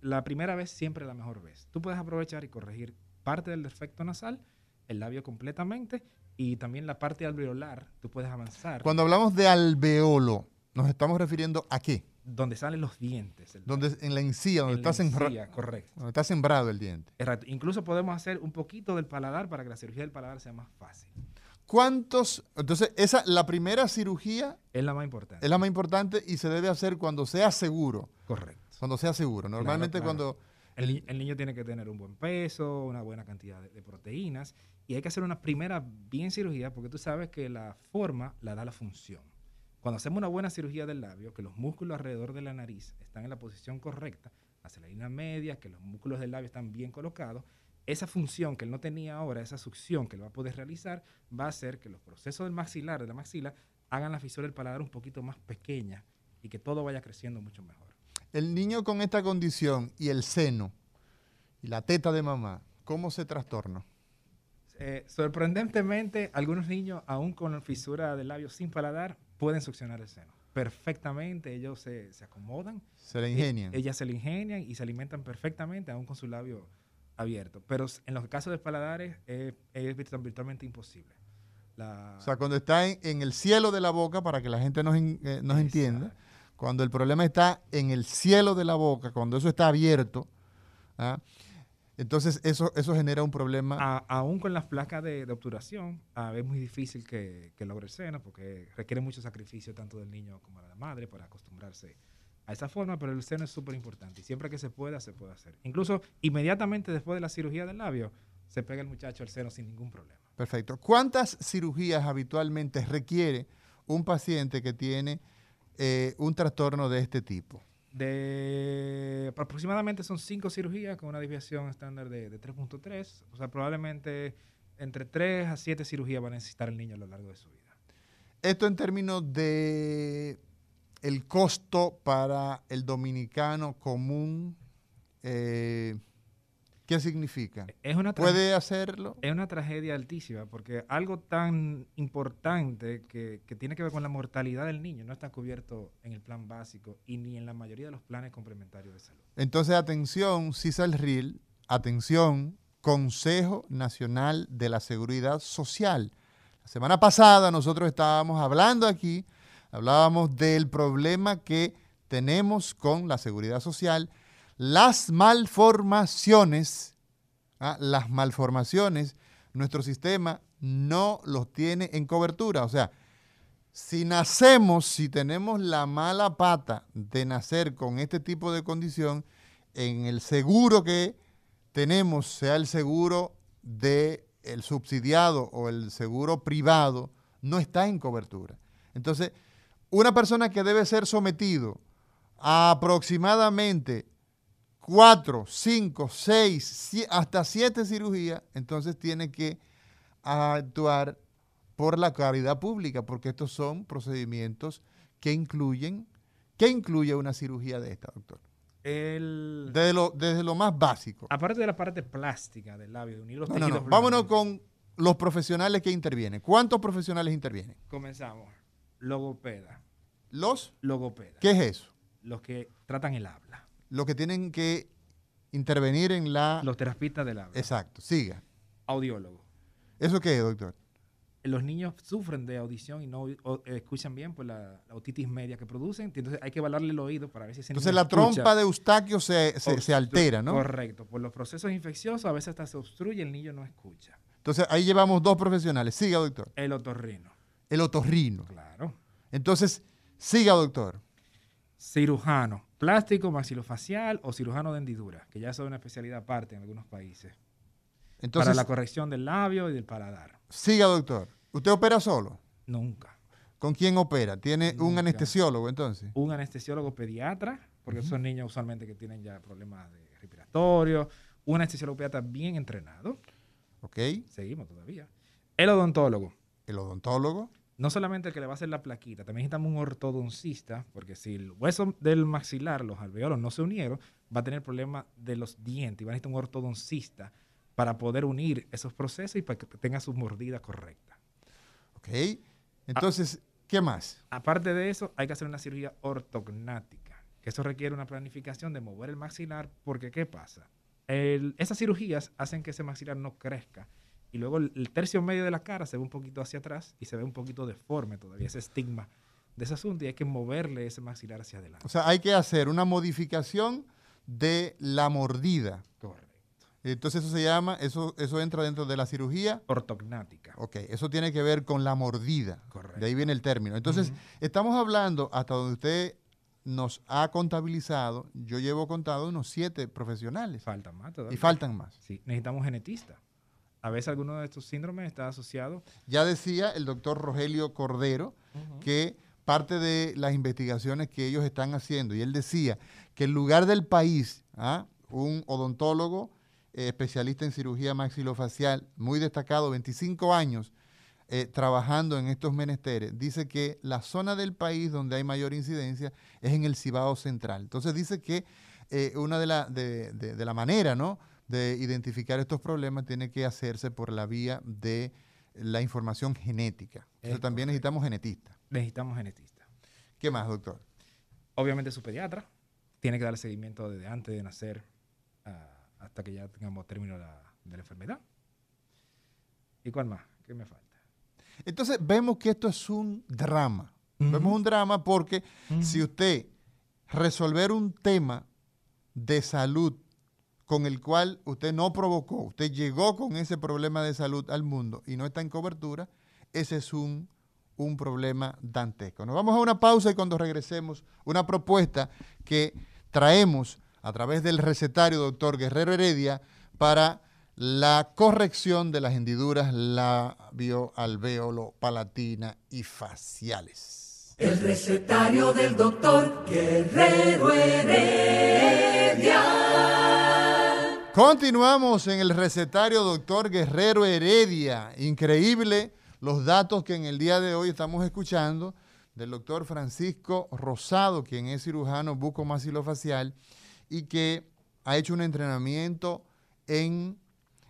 la primera vez siempre es la mejor vez. Tú puedes aprovechar y corregir parte del defecto nasal, el labio completamente y también la parte alveolar, tú puedes avanzar. Cuando hablamos de alveolo, ¿nos estamos refiriendo a qué? Donde salen los dientes. Donde, en la encía, donde, está, sembrado, correcto. donde está sembrado el diente. Incluso podemos hacer un poquito del paladar para que la cirugía del paladar sea más fácil. ¿Cuántos? Entonces, esa, la primera cirugía... Es la más importante. Es la más importante y se debe hacer cuando sea seguro. Correcto. Cuando sea seguro. Normalmente cuando el, niño tiene que tener un buen peso, una buena cantidad de, proteínas y hay que hacer una primera bien cirugía porque tú sabes que la forma la da la función. Cuando hacemos una buena cirugía del labio, que los músculos alrededor de la nariz están en la posición correcta, hacia la línea media, que los músculos del labio están bien colocados, esa función que él no tenía ahora, esa succión que él va a poder realizar, va a hacer que los procesos del maxilar, de la maxila, hagan la fisura del paladar un poquito más pequeña y que todo vaya creciendo mucho mejor el niño con esta condición y el seno y la teta de mamá, ¿cómo se trastorna? Eh, sorprendentemente, algunos niños, aún con fisura del labio sin paladar, pueden succionar el seno. Perfectamente, ellos se, acomodan. Se le ingenian. ellas se le ingenian y se alimentan perfectamente, aún con su labio abierto. Pero en los casos de paladares es, virtualmente imposible. O sea, cuando está en, el cielo de la boca, para que la gente nos, eh, nos entienda, cuando el problema está en el cielo de la boca, cuando eso está abierto, ¿ah? Entonces eso, eso genera un problema. aún con las placas de, obturación, es muy difícil que, logre el seno porque requiere mucho sacrificio tanto del niño como de la madre para acostumbrarse a esa forma, pero el seno es súper importante y siempre que se pueda, se puede hacer. Incluso inmediatamente después de la cirugía del labio, se pega el muchacho al seno sin ningún problema. Perfecto. ¿Cuántas cirugías habitualmente requiere un paciente que tiene eh, un trastorno de este tipo? De aproximadamente son cinco cirugías con una desviación estándar de, 3.3. O sea, probablemente entre 3 a 7 cirugías va a necesitar el niño a lo largo de su vida. Esto en términos de el costo para el dominicano común, eh, ¿Qué significa? Es una ¿Puede hacerlo? Es una tragedia altísima, porque algo tan importante que, tiene que ver con la mortalidad del niño no está cubierto en el plan básico y ni en la mayoría de los planes complementarios de salud. Entonces, atención, RIL, atención, Consejo Nacional de la Seguridad Social. La semana pasada nosotros estábamos hablando aquí, hablábamos del problema que tenemos con la seguridad social las malformaciones, ¿ah? las malformaciones, nuestro sistema no los tiene en cobertura. O sea, si nacemos, si tenemos la mala pata de nacer con este tipo de condición, en el seguro que tenemos, sea el seguro del el subsidiado o el seguro privado, no está en cobertura. Entonces, una persona que debe ser sometido a aproximadamente cuatro, cinco, seis, hasta siete cirugías, entonces tiene que actuar por la caridad pública, porque estos son procedimientos que incluyen, ¿qué incluye una cirugía de esta, doctor? El, Desde lo, desde lo más básico. aparte de la parte plástica del labio, de unir los No, no, Vámonos con los profesionales que intervienen. ¿Cuántos profesionales intervienen? Comenzamos. Logopeda. Los, Logopeda. ¿qué es eso? Los que tratan el habla. Los que tienen que intervenir en la... Los terapistas del habla. Exacto, siga. Audiólogo. ¿Eso qué es, doctor? Los niños sufren de audición y no o- escuchan bien por la, la otitis media que producen. Entonces hay que evaluarle el oído para ver si ese Entonces la trompa de Eustaquio se, se- se altera, ¿no? Correcto. Por los procesos infecciosos a veces hasta se obstruye y el niño no escucha. Entonces ahí llevamos dos profesionales. Siga, doctor. El otorrino. El otorrino. Claro. Entonces, siga, doctor. Cirujano. Plástico, maxilofacial o cirujano de hendidura, que ya es una especialidad aparte en algunos países. Entonces, para la corrección del labio y del paladar. siga, doctor. ¿Usted opera solo? Nunca. ¿Con quién opera? ¿Tiene un anestesiólogo entonces? Un anestesiólogo pediatra, porque son niños usualmente que tienen ya problemas de respiratorio. Un anestesiólogo pediatra bien entrenado. ¿Ok? Seguimos todavía. El odontólogo. El odontólogo. No solamente el que le va a hacer la plaquita, también necesitamos un ortodoncista, porque si el hueso del maxilar, los alveolos no se unieron, va a tener problemas de los dientes y va a necesitar un ortodoncista para poder unir esos procesos y para que tenga su mordida correcta. ¿Ok? Entonces, ¿qué más? Aparte de eso, hay que hacer una cirugía ortognática, que eso requiere una planificación de mover el maxilar, porque ¿qué pasa? El- esas cirugías hacen que ese maxilar no crezca y luego el, tercio medio de la cara se ve un poquito hacia atrás y se ve un poquito deforme todavía, ese estigma de ese asunto y hay que moverle ese maxilar hacia adelante. O sea, hay que hacer una modificación de la mordida. Correcto. Entonces eso se llama, eso, eso entra dentro de la cirugía. Ortognática. Ok, eso tiene que ver con la mordida. Correcto. De ahí viene el término. Entonces, estamos hablando, hasta donde usted nos ha contabilizado, yo llevo contado unos siete profesionales. Falta más todavía. Y faltan más. Sí, necesitamos genetistas. A veces alguno de estos síndromes está asociado Ya decía el doctor Rogelio Cordero que parte de las investigaciones que ellos están haciendo, y él decía que en lugar del país, ¿ah? un odontólogo eh, especialista en cirugía maxilofacial, muy destacado, 25 años eh, trabajando en estos menesteres, dice que la zona del país donde hay mayor incidencia es en el Cibao Central. Entonces dice que eh, una de la, de, de- de la manera, ¿no? De identificar estos problemas tiene que hacerse por la vía de la información genética. Es también correcto. necesitamos genetistas. necesitamos genetistas. ¿Qué más, doctor? Obviamente su pediatra tiene que darle seguimiento desde antes de nacer ah, hasta que ya tengamos término la- de la enfermedad. ¿Y cuál más? ¿Qué me falta? Entonces vemos que esto es un drama. Vemos un drama porque si usted resolver un tema de salud con el cual usted no provocó, usted llegó con ese problema de salud al mundo y no está en cobertura, ese es un, un problema dantesco. Nos vamos a una pausa y cuando regresemos, una propuesta que traemos a través del recetario doctor Guerrero Heredia para la corrección de las hendiduras labio, alvéolo, palatina y faciales. El recetario del doctor Guerrero Heredia. Continuamos en el recetario doctor Guerrero Heredia. Increíble los datos que en el día de hoy estamos escuchando del doctor Francisco Rosado, quien es cirujano bucomaxilofacial y que ha hecho un entrenamiento en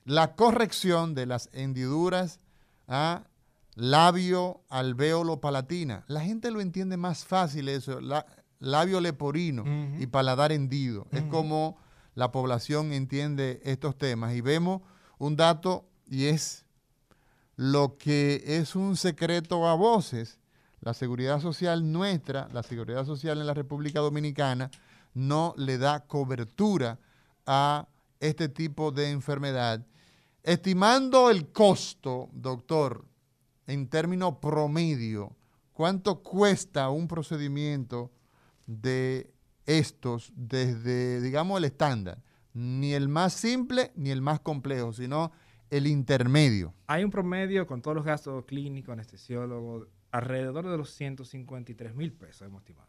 la corrección de las hendiduras a labio alvéolo palatina. La gente lo entiende más fácil eso, la- labio leporino y paladar hendido. Es como la población entiende estos temas y vemos un dato y es lo que es un secreto a voces. La seguridad social nuestra, la seguridad social en la República Dominicana, no le da cobertura a este tipo de enfermedad. Estimando el costo, doctor, en término promedio, ¿cuánto cuesta un procedimiento de estos desde, digamos, el estándar? Ni el más simple ni el más complejo, sino el intermedio. Hay un promedio con todos los gastos clínicos, anestesiólogos, alrededor de los 153 mil pesos hemos estimado.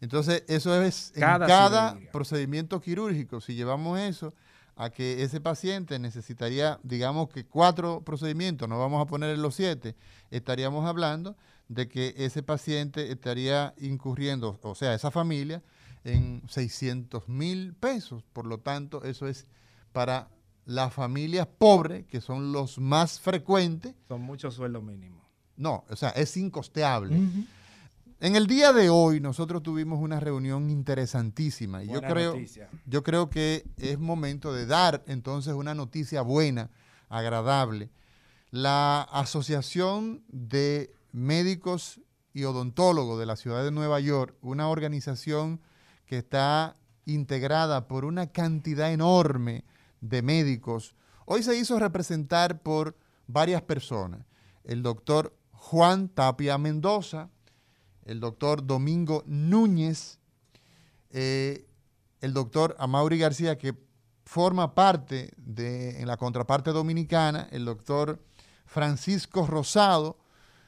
Entonces, eso es en Cada cada cirugía. procedimiento quirúrgico. Si llevamos eso a que ese paciente necesitaría, digamos que cuatro procedimientos, no vamos a poner en los siete, estaríamos hablando de que ese paciente estaría incurriendo, o sea, esa familia en 600 mil pesos. Por lo tanto, eso es para las familias pobres, que son los más frecuentes. Son muchos sueldos mínimos. No, o sea, es incosteable. En el día de hoy nosotros tuvimos una reunión interesantísima y yo creo, yo creo que es momento de dar entonces una noticia buena, agradable. La Asociación de Médicos y Odontólogos de la ciudad de Nueva York, una organización que está integrada por una cantidad enorme de médicos, hoy se hizo representar por varias personas. El doctor Juan Tapia Mendoza, el doctor Domingo Núñez, eh, el doctor Amaury García, que forma parte de, en la contraparte dominicana, el doctor Francisco Rosado.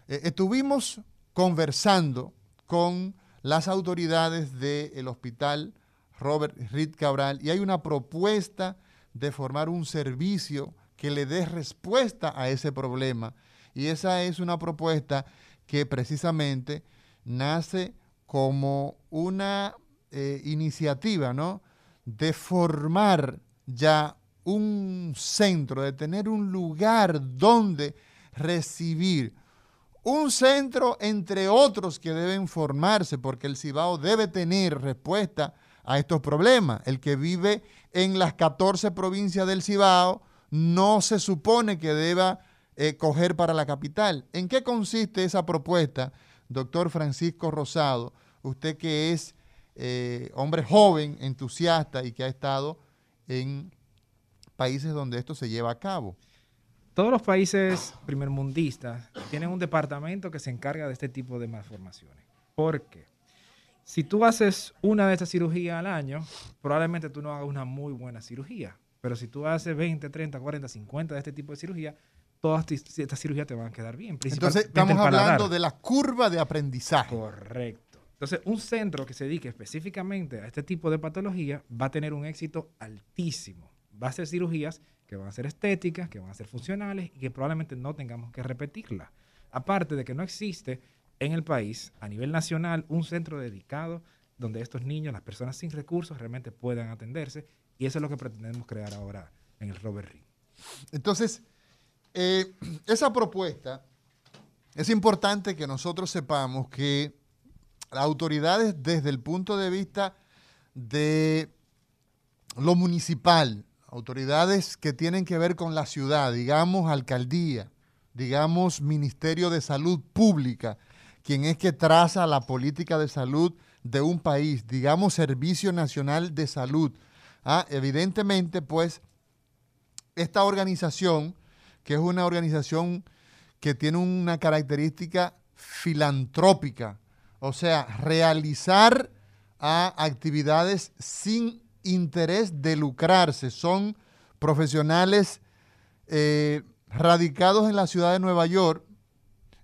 Eh, estuvimos conversando con las autoridades del hospital Robert Reed Cabral y hay una propuesta de formar un servicio que le dé respuesta a ese problema. Y esa es una propuesta que precisamente nace como una eh, iniciativa, ¿no? De formar ya un centro, de tener un lugar donde recibir. Un centro entre otros que deben formarse, porque el Cibao debe tener respuesta a estos problemas. El que vive en las 14 provincias del Cibao no se supone que deba eh, coger para la capital. ¿En qué consiste esa propuesta doctor Francisco Rosado, usted que es eh, hombre joven, entusiasta y que ha estado en países donde esto se lleva a cabo. Todos los países primermundistas tienen un departamento que se encarga de este tipo de malformaciones. ¿Por qué? Si tú haces una de estas cirugías al año, probablemente tú no hagas una muy buena cirugía. Pero si tú haces 20, 30, 40, 50 de este tipo de cirugía, todas estas cirugías te van a quedar bien. Entonces, estamos hablando de la curva de aprendizaje. Correcto. Entonces, un centro que se dedique específicamente a este tipo de patología va a tener un éxito altísimo. Va a hacer cirugías que van a ser estéticas, que van a ser funcionales y que probablemente no tengamos que repetirlas. Aparte de que no existe en el país, a nivel nacional, un centro dedicado donde estos niños, las personas sin recursos, realmente puedan atenderse. Y eso es lo que pretendemos crear ahora en el Robert Reed. Entonces, eh, esa propuesta, es importante que nosotros sepamos que las autoridades desde el punto de vista de lo municipal, autoridades que tienen que ver con la ciudad, digamos alcaldía, digamos Ministerio de Salud Pública, quien es que traza la política de salud de un país, digamos Servicio Nacional de Salud. Ah, evidentemente, pues, esta organización que es una organización que tiene una característica filantrópica, o sea, realizar actividades sin interés de lucrarse. Son profesionales eh, radicados en la ciudad de Nueva York,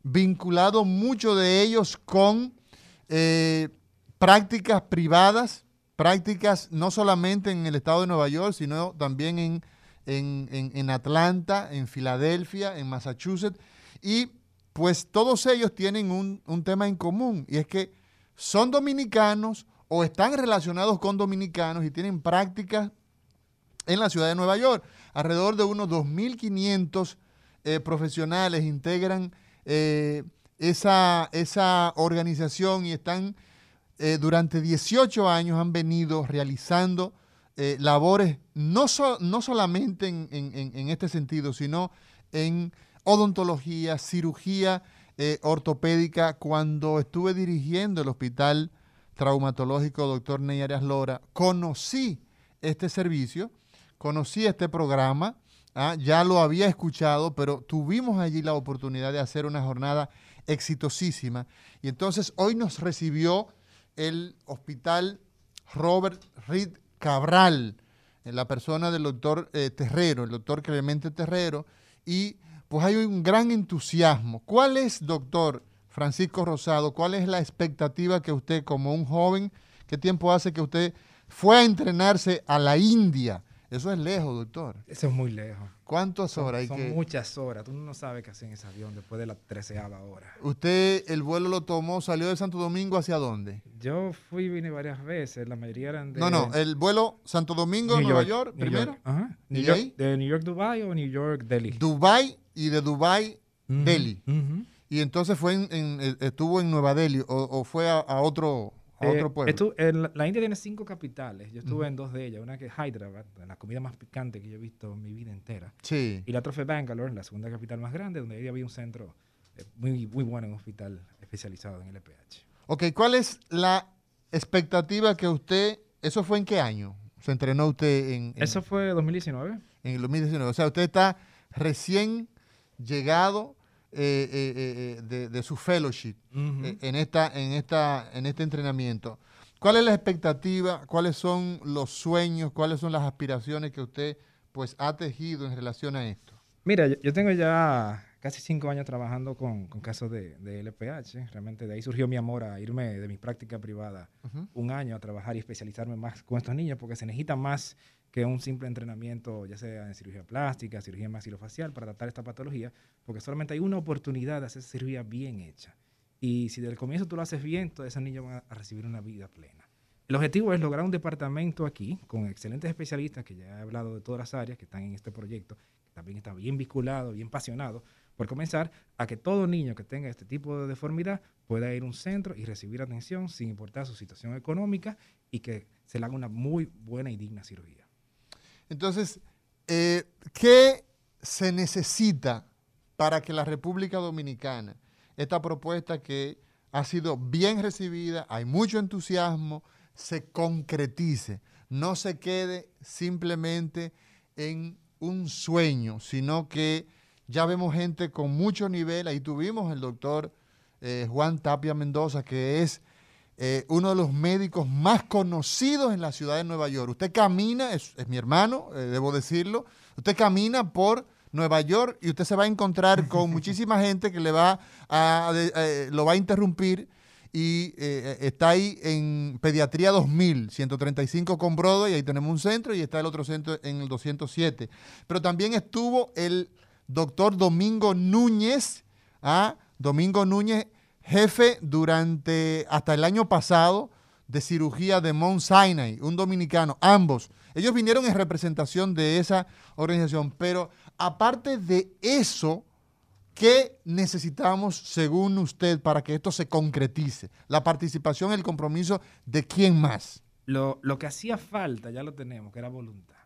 vinculados muchos de ellos con eh, prácticas privadas, prácticas no solamente en el estado de Nueva York, sino también en en, Atlanta, en Filadelfia, en Massachusetts, y pues todos ellos tienen un, un, tema en común, y es que son dominicanos o están relacionados con dominicanos y tienen prácticas en la ciudad de Nueva York. Alrededor de unos 2.500 eh, profesionales integran eh, esa, esa, organización y están eh, durante 18 años han venido realizando labores no, no solamente en, este sentido, sino en odontología, cirugía ortopédica. Cuando estuve dirigiendo el hospital traumatológico doctor Ney Arias Lora, conocí este servicio, conocí este programa, ¿ah? ya lo había escuchado, pero tuvimos allí la oportunidad de hacer una jornada exitosísima. Y entonces hoy nos recibió el hospital Robert Reed Cabral, en la persona del doctor eh, Terrero, el doctor Clemente Terrero, y pues hay un gran entusiasmo. ¿Cuál es, doctor Francisco Rosado, cuál es la expectativa que usted como un joven, qué tiempo hace que usted fue a entrenarse a la India Eso es lejos, doctor. Eso es muy lejos. ¿Cuántas horas hay Son que...? muchas horas. Tú no sabes qué hacer en ese avión después de la treceava hora. ¿Usted el vuelo lo tomó, salió de Santo Domingo hacia dónde? Yo fui y vine varias veces. La mayoría eran de... No, no, el vuelo Santo Domingo, New Nueva York, New primero. York, Ajá. ¿Y New de York- ahí? De New York, Dubai o New York, Delhi. Dubai y de Dubai, Delhi. Y entonces fue en, en- eh, estuvo en Nueva Delhi o, o fue a, a otro, a Eh, otro pueblo. la, India tiene cinco capitales. Yo estuve en dos de ellas. Una que es Hyderabad, la comida más picante que yo he visto en mi vida entera. Sí. Y la otra fue Bangalore, la segunda capital más grande, donde ahí había un centro eh, muy, muy bueno, un hospital especializado en LPH. Ok, ¿cuál es la expectativa que usted, eso fue en qué año? Se entrenó usted en, en, Eso fue 2019. en el 2019. O sea, usted está recién llegado eh, eh, eh, de, de su fellowship en, esta, en, esta, en este entrenamiento. ¿Cuál es la expectativa? ¿Cuáles son los sueños? ¿Cuáles son las aspiraciones que usted pues ha tejido en relación a esto? Mira, yo, tengo ya casi cinco años trabajando con, con casos de, de LPH. Realmente de ahí surgió mi amor a irme de mi práctica privada un año a trabajar y especializarme más con estos niños porque se necesita más que un simple entrenamiento, ya sea en cirugía plástica, cirugía maxilofacial, para tratar esta patología, porque solamente hay una oportunidad de hacer cirugía bien hecha. Y si desde el comienzo tú lo haces bien, todos esos niños van a recibir una vida plena. El objetivo es lograr un departamento aquí con excelentes especialistas, que ya he hablado de todas las áreas que están en este proyecto, que también está bien vinculado, bien apasionado, por comenzar a que todo niño que tenga este tipo de deformidad pueda ir a un centro y recibir atención sin importar su situación económica y que se le haga una muy buena y digna cirugía. Entonces, eh, ¿qué se necesita para que la República Dominicana, esta propuesta que ha sido bien recibida, hay mucho entusiasmo, se concretice, no se quede simplemente en un sueño, sino que ya vemos gente con mucho nivel, ahí tuvimos el doctor eh, Juan Tapia Mendoza, que es eh, uno de los médicos más conocidos en la ciudad de Nueva York. Usted camina, es, es mi hermano, eh, debo decirlo, usted camina por Nueva York y usted se va a encontrar con (laughs) muchísima gente que le va a, eh, lo va a interrumpir y eh, está ahí en Pediatría 2000, 135 con Broadway, ahí tenemos un centro y está el otro centro en el 207. Pero también estuvo el doctor Domingo Núñez, ¿ah? Domingo Núñez, jefe durante hasta el año pasado de cirugía de Mount Sinai, un dominicano, ambos. Ellos vinieron en representación de esa organización, pero aparte de eso, ¿qué necesitamos según usted para que esto se concretice? La participación, el compromiso de quién más. Lo, lo que hacía falta ya lo tenemos, que era voluntad.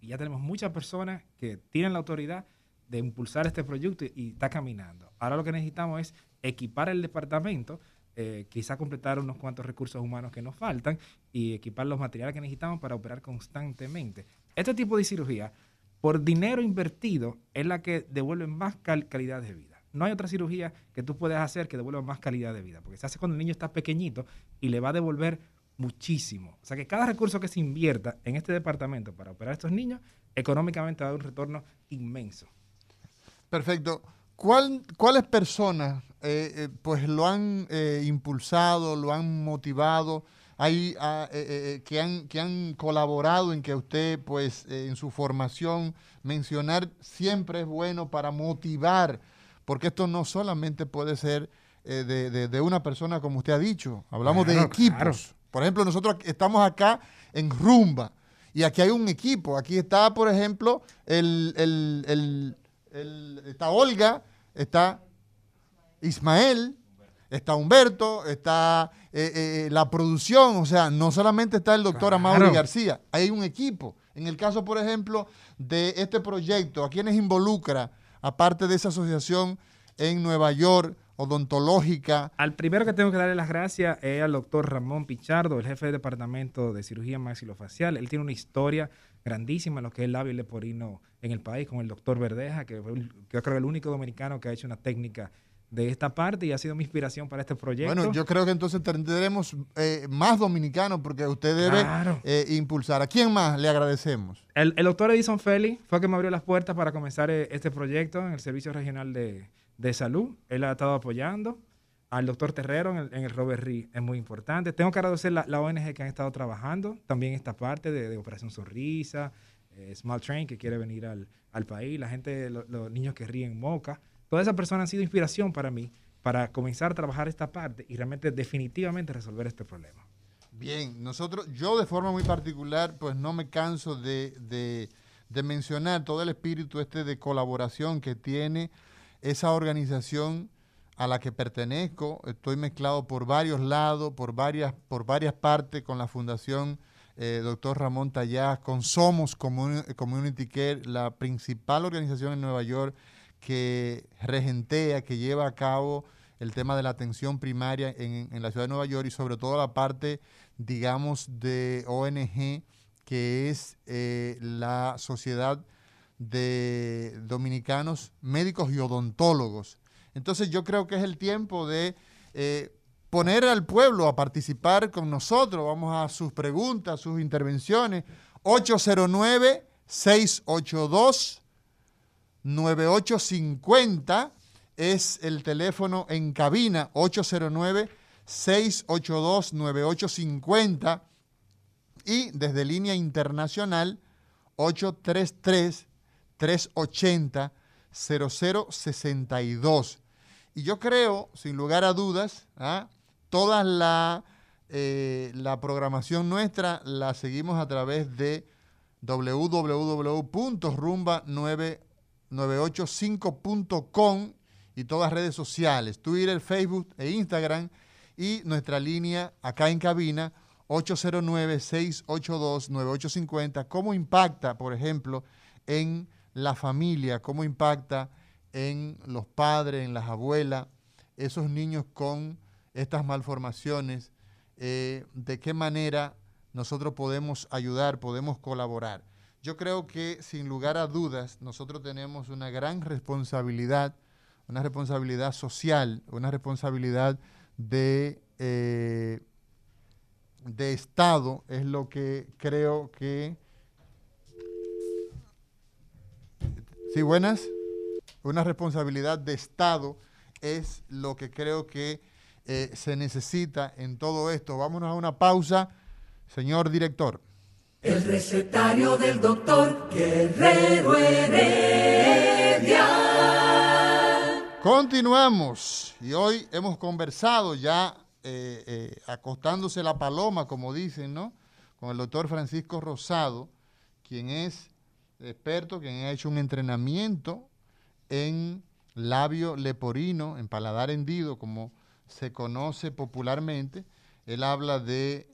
Y ya tenemos muchas personas que tienen la autoridad de impulsar este proyecto y, y está caminando. Ahora lo que necesitamos es equipar el departamento, eh, quizá completar unos cuantos recursos humanos que nos faltan y equipar los materiales que necesitamos para operar constantemente. Este tipo de cirugía, por dinero invertido, es la que devuelve más cal- calidad de vida. No hay otra cirugía que tú puedas hacer que devuelva más calidad de vida, porque se hace cuando el niño está pequeñito y le va a devolver muchísimo. O sea que cada recurso que se invierta en este departamento para operar a estos niños, económicamente va a dar un retorno inmenso. Perfecto. ¿Cuál- ¿Cuáles personas eh, eh, pues lo han eh, impulsado, lo han motivado, hay, ah, eh, eh, que, han, que han colaborado en que usted pues en su formación mencionar siempre es bueno para motivar, porque esto no solamente puede ser eh, de, de- de una persona como usted ha dicho, hablamos de equipos. claro. Por ejemplo, nosotros estamos acá en Rumba y aquí hay un equipo. Aquí está, por ejemplo, el, el- el- el- está Olga, está Ismael, está Humberto, está eh, eh, la producción. O sea, no solamente está el doctor Claro. Amaury García, hay un equipo. En el caso, por ejemplo, de este proyecto, ¿a quiénes involucra, aparte de esa asociación en Nueva York, odontológica? Al primero que tengo que darle las gracias es al doctor Ramón Pichardo, el jefe de departamento de cirugía maxilofacial. Él tiene una historia grandísima lo que es el labio leporino en el país con el doctor Verdeja, que fue yo creo el único dominicano que ha hecho una técnica de esta parte y ha sido mi inspiración para este proyecto. Bueno, yo creo que entonces tendremos eh, más dominicanos porque usted debe Claro. eh, impulsar. ¿A quién más le agradecemos? El, el doctor Edison Feli fue el que me abrió las puertas para comenzar eh, este proyecto en el Servicio Regional de, de Salud. Él ha estado apoyando. Al doctor Terrero en el, Robert Reed es muy importante. Tengo que agradecer la, la ONG que han estado trabajando también esta parte de, de Operación Sonrisa, eh, Small Train, que quiere venir al, país, la gente, los niños que ríen Moca. Todas esas personas han sido inspiración para mí para comenzar a trabajar esta parte y realmente definitivamente resolver este problema. Bien, nosotros, yo de forma muy particular, pues no me canso de, de mencionar todo el espíritu este de colaboración que tiene esa organización a la que pertenezco. Estoy mezclado por varios lados, por varias, por varias partes con la Fundación eh, Doctor Ramón Tallás, con Somos Community Care, la principal organización en Nueva York que regentea, que lleva a cabo el tema de la atención primaria en, la ciudad de Nueva York y sobre todo la parte, digamos, de ONG que es eh, la Sociedad de Dominicanos Médicos y Odontólogos. Entonces yo creo que es el tiempo de eh, poner al pueblo a participar con nosotros. Vamos a sus preguntas, sus intervenciones. 809-682-9850 es el teléfono en cabina. 809-682-9850 y desde línea internacional 833-380-0062. Y yo creo, sin lugar a dudas, ¿ah? toda la, eh, la programación nuestra la seguimos a través de www.rumba985.com y todas redes sociales, Twitter, Facebook e Instagram y nuestra línea acá en cabina 809-682-9850, cómo impacta, por ejemplo, en la familia, cómo impacta en los padres, en las abuelas, esos niños con estas malformaciones, eh, de qué manera nosotros podemos ayudar, podemos colaborar. Yo creo que sin lugar a dudas nosotros tenemos una gran responsabilidad, una responsabilidad social, una responsabilidad de... Eh, de Estado es lo que creo que... Sí, buenas. Una responsabilidad de Estado es lo que creo que eh, se necesita en todo esto. Vámonos a una pausa, señor director. El recetario del doctor Guerrero Heredia. Continuamos y hoy hemos conversado ya eh, eh, acostándose la paloma, como dicen, ¿no? Con el doctor Francisco Rosado, quien es experto, quien ha hecho un entrenamiento en labio leporino, en paladar hendido, como se conoce popularmente. Él habla de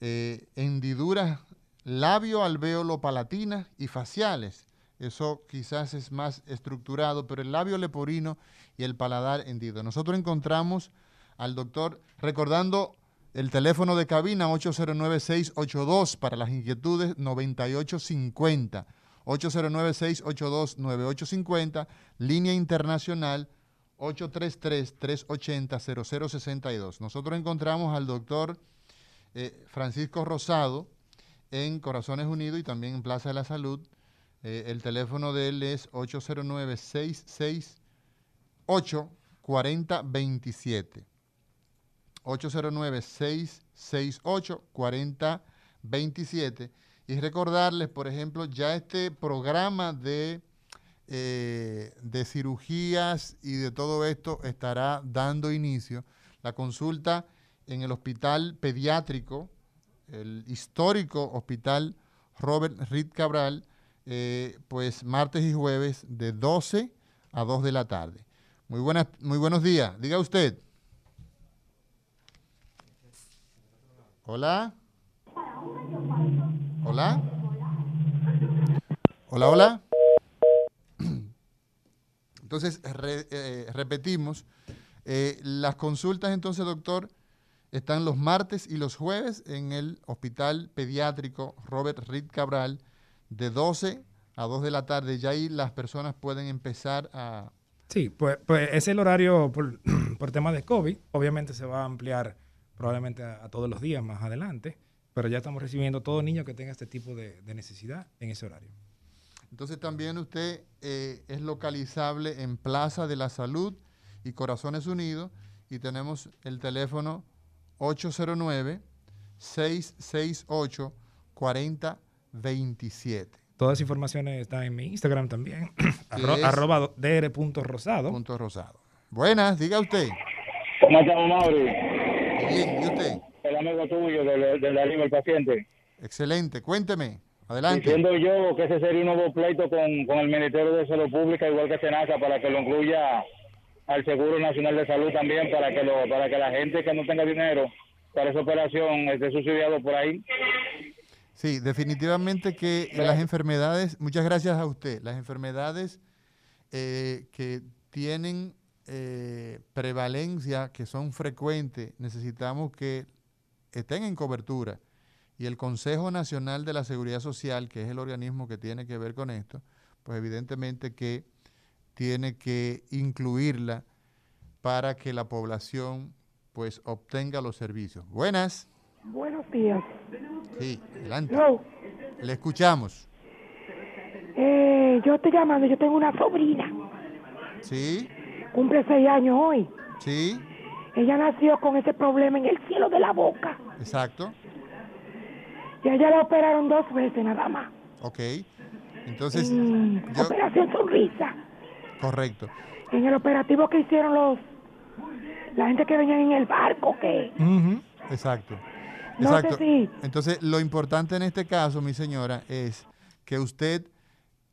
eh, hendiduras labio, alvéolo, palatinas y faciales. Eso quizás es más estructurado, pero el labio leporino y el paladar hendido. Nosotros encontramos al doctor, recordando el teléfono de cabina 809-682 para las inquietudes 9850. 809-682-9850, línea internacional 833-380-0062. Nosotros encontramos al doctor eh, Francisco Rosado en Corazones Unidos y también en Plaza de la Salud. Eh, el teléfono de él es 809-668-4027. 809-668-4027. Y recordarles, por ejemplo, ya este programa de, eh, de cirugías y de todo esto estará dando inicio. La consulta en el hospital pediátrico, el histórico hospital Robert Reed Cabral, eh, pues martes y jueves de 12 a 2 de la tarde. Muy, buenas, muy buenos días. Diga usted. Hola. Hola. Hola, hola. Entonces, eh, repetimos, eh, las consultas entonces, doctor, están los martes y los jueves en el Hospital Pediátrico Robert Reed Cabral de 12 a 2 de la tarde. Ya ahí las personas pueden empezar a... Sí, pues, pues es el horario por, (clears throat) por tema de COVID. Obviamente se va a ampliar probablemente a, todos los días más adelante, pero ya estamos recibiendo todo niño que tenga este tipo de, necesidad en ese horario. Entonces también usted eh, es localizable en Plaza de la Salud y Corazones Unidos y tenemos el teléfono 809 668 4027. Toda esa información está en mi Instagram también, (clears throat) arroba dr.rosado. Punto rosado. Buenas, diga usted. ¿Cómo estamos, Mauri? Bien, ¿y usted? El amigo tuyo del, del del paciente. Excelente, cuénteme. Adelante. Diciendo yo que ese sería un nuevo pleito con, con el Ministerio de Salud Pública, igual que SENASA, para que lo incluya al Seguro Nacional de Salud también, para que lo para que la gente que no tenga dinero para esa operación esté subsidiado por ahí. Sí, definitivamente que las enfermedades, muchas gracias a usted, las enfermedades eh, que tienen eh, prevalencia, que son frecuentes, necesitamos que estén en cobertura. Y el Consejo Nacional de la Seguridad Social, que es el organismo que tiene que ver con esto, pues evidentemente que tiene que incluirla para que la población pues obtenga los servicios. Buenas. Buenos días. Sí, adelante. Le escuchamos. Eh, yo estoy llamando, yo tengo una sobrina. Sí. Cumple seis años hoy. Sí. Ella nació con ese problema en el cielo de la boca. Exacto. Y ella la operaron dos veces nada más. Ok. Entonces. Operación Sonrisa. Correcto. En el operativo que hicieron los. La gente que venía en el barco, que. Exacto. No Exacto. sé si. Entonces, lo importante en este caso, mi señora, es que usted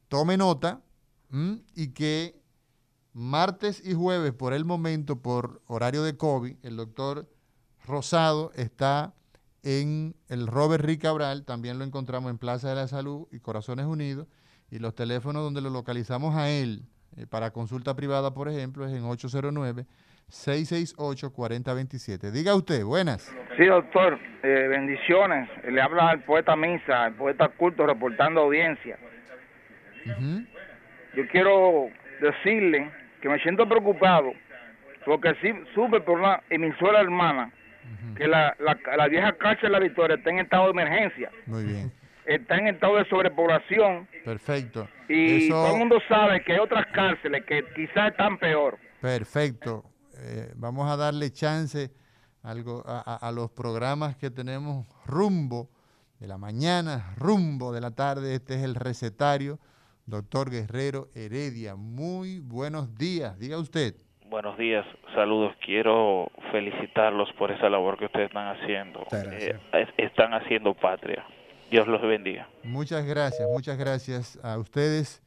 tome nota y que martes y jueves, por el momento, por horario de COVID, el doctor Rosado está en el Robert Rick Cabral, también lo encontramos en Plaza de la Salud y Corazones Unidos, y los teléfonos donde lo localizamos a él eh, para consulta privada, por ejemplo, es en 809-668-4027. Diga usted, buenas. Sí, doctor, eh, bendiciones. Le habla al poeta Misa, el poeta culto, reportando audiencia. Yo quiero decirle que me siento preocupado porque sí supe por una emisora hermana que la, la, vieja cárcel de la Victoria está en estado de emergencia. Muy bien. Está en estado de sobrepoblación. Perfecto. Y todo el mundo sabe que hay otras cárceles que quizás están peor. Perfecto. Eh, vamos a darle chance algo, a, a, los programas que tenemos rumbo de la mañana, rumbo de la tarde. Este es el recetario. Doctor Guerrero Heredia, muy buenos días. Diga usted. Buenos días, saludos. Quiero felicitarlos por esa labor que ustedes están haciendo. Eh, están haciendo patria. Dios los bendiga. Muchas gracias, muchas gracias a ustedes,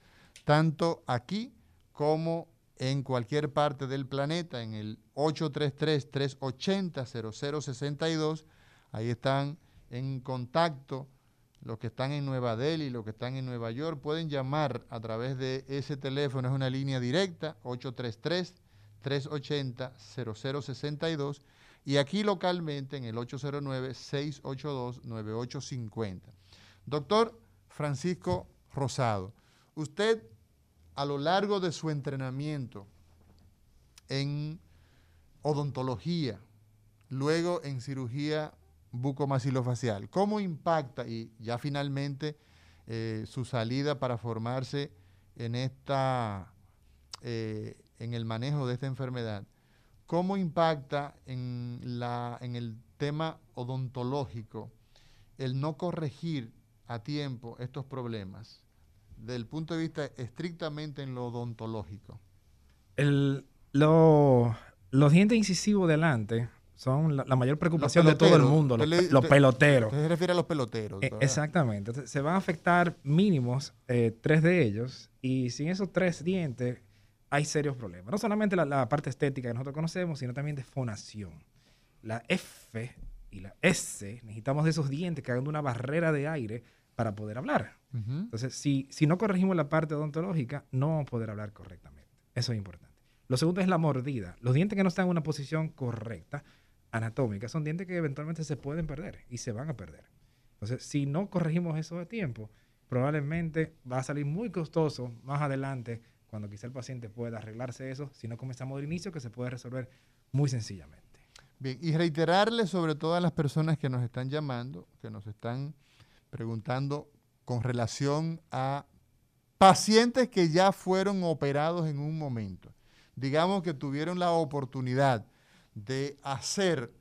tanto aquí como en cualquier parte del planeta, en el 833-380-0062. Ahí están en contacto los que están en Nueva Delhi, los que están en Nueva York, pueden llamar a través de ese teléfono, es una línea directa, 833-380-0062, y aquí localmente en el 809-682-9850. Doctor Francisco Rosado, usted a lo largo de su entrenamiento en odontología, luego en cirugía bucomaxilofacial. ¿Cómo impacta y ya finalmente eh, su salida para formarse en esta eh, en el manejo de esta enfermedad? ¿Cómo impacta en, la, en el tema odontológico el no corregir a tiempo estos problemas desde el punto de vista estrictamente en lo odontológico? El, lo, los dientes incisivos delante son la, mayor preocupación de todo el mundo, los, peloteros. se refiere a los peloteros. Eh, exactamente. Entonces, se van a afectar mínimos eh, tres de ellos y sin esos tres dientes hay serios problemas. No solamente la, parte estética que nosotros conocemos, sino también de fonación. La F y la S, necesitamos de esos dientes que hagan una barrera de aire para poder hablar. Entonces, si, si no corregimos la parte odontológica, no vamos a poder hablar correctamente. Eso es importante. Lo segundo es la mordida. Los dientes que no están en una posición correcta anatómicas son dientes que eventualmente se pueden perder y se van a perder. Entonces, si no corregimos eso a tiempo, probablemente va a salir muy costoso más adelante cuando quizá el paciente pueda arreglarse eso, si no comenzamos del inicio, que se puede resolver muy sencillamente. Bien, y reiterarle sobre todo a las personas que nos están llamando, que nos están preguntando con relación a pacientes que ya fueron operados en un momento. Digamos que tuvieron la oportunidad de hacer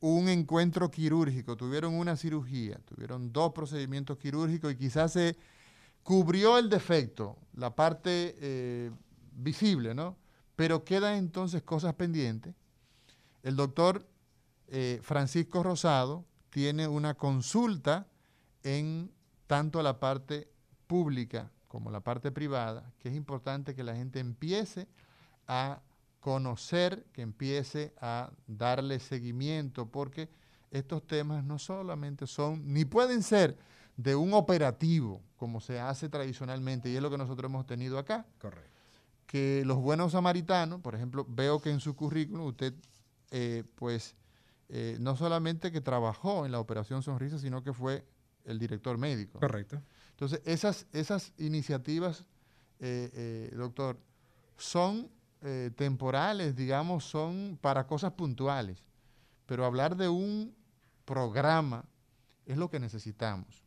un encuentro quirúrgico, tuvieron una cirugía, tuvieron dos procedimientos quirúrgicos y quizás se cubrió el defecto, la parte eh, visible, ¿no? Pero quedan entonces cosas pendientes. El doctor eh, Francisco Rosado tiene una consulta en tanto la parte pública como la parte privada, que es importante que la gente empiece a conocer, que empiece a darle seguimiento, porque estos temas no solamente son, ni pueden ser de un operativo, como se hace tradicionalmente, y es lo que nosotros hemos tenido acá. Correcto. Que los buenos samaritanos, por ejemplo, veo que en su currículum usted, eh, pues, eh, no solamente que trabajó en la Operación Sonrisa, sino que fue el director médico. Correcto. Entonces, esas, esas iniciativas, eh, doctor, son temporales, digamos, son para cosas puntuales. Pero hablar de un programa es lo que necesitamos.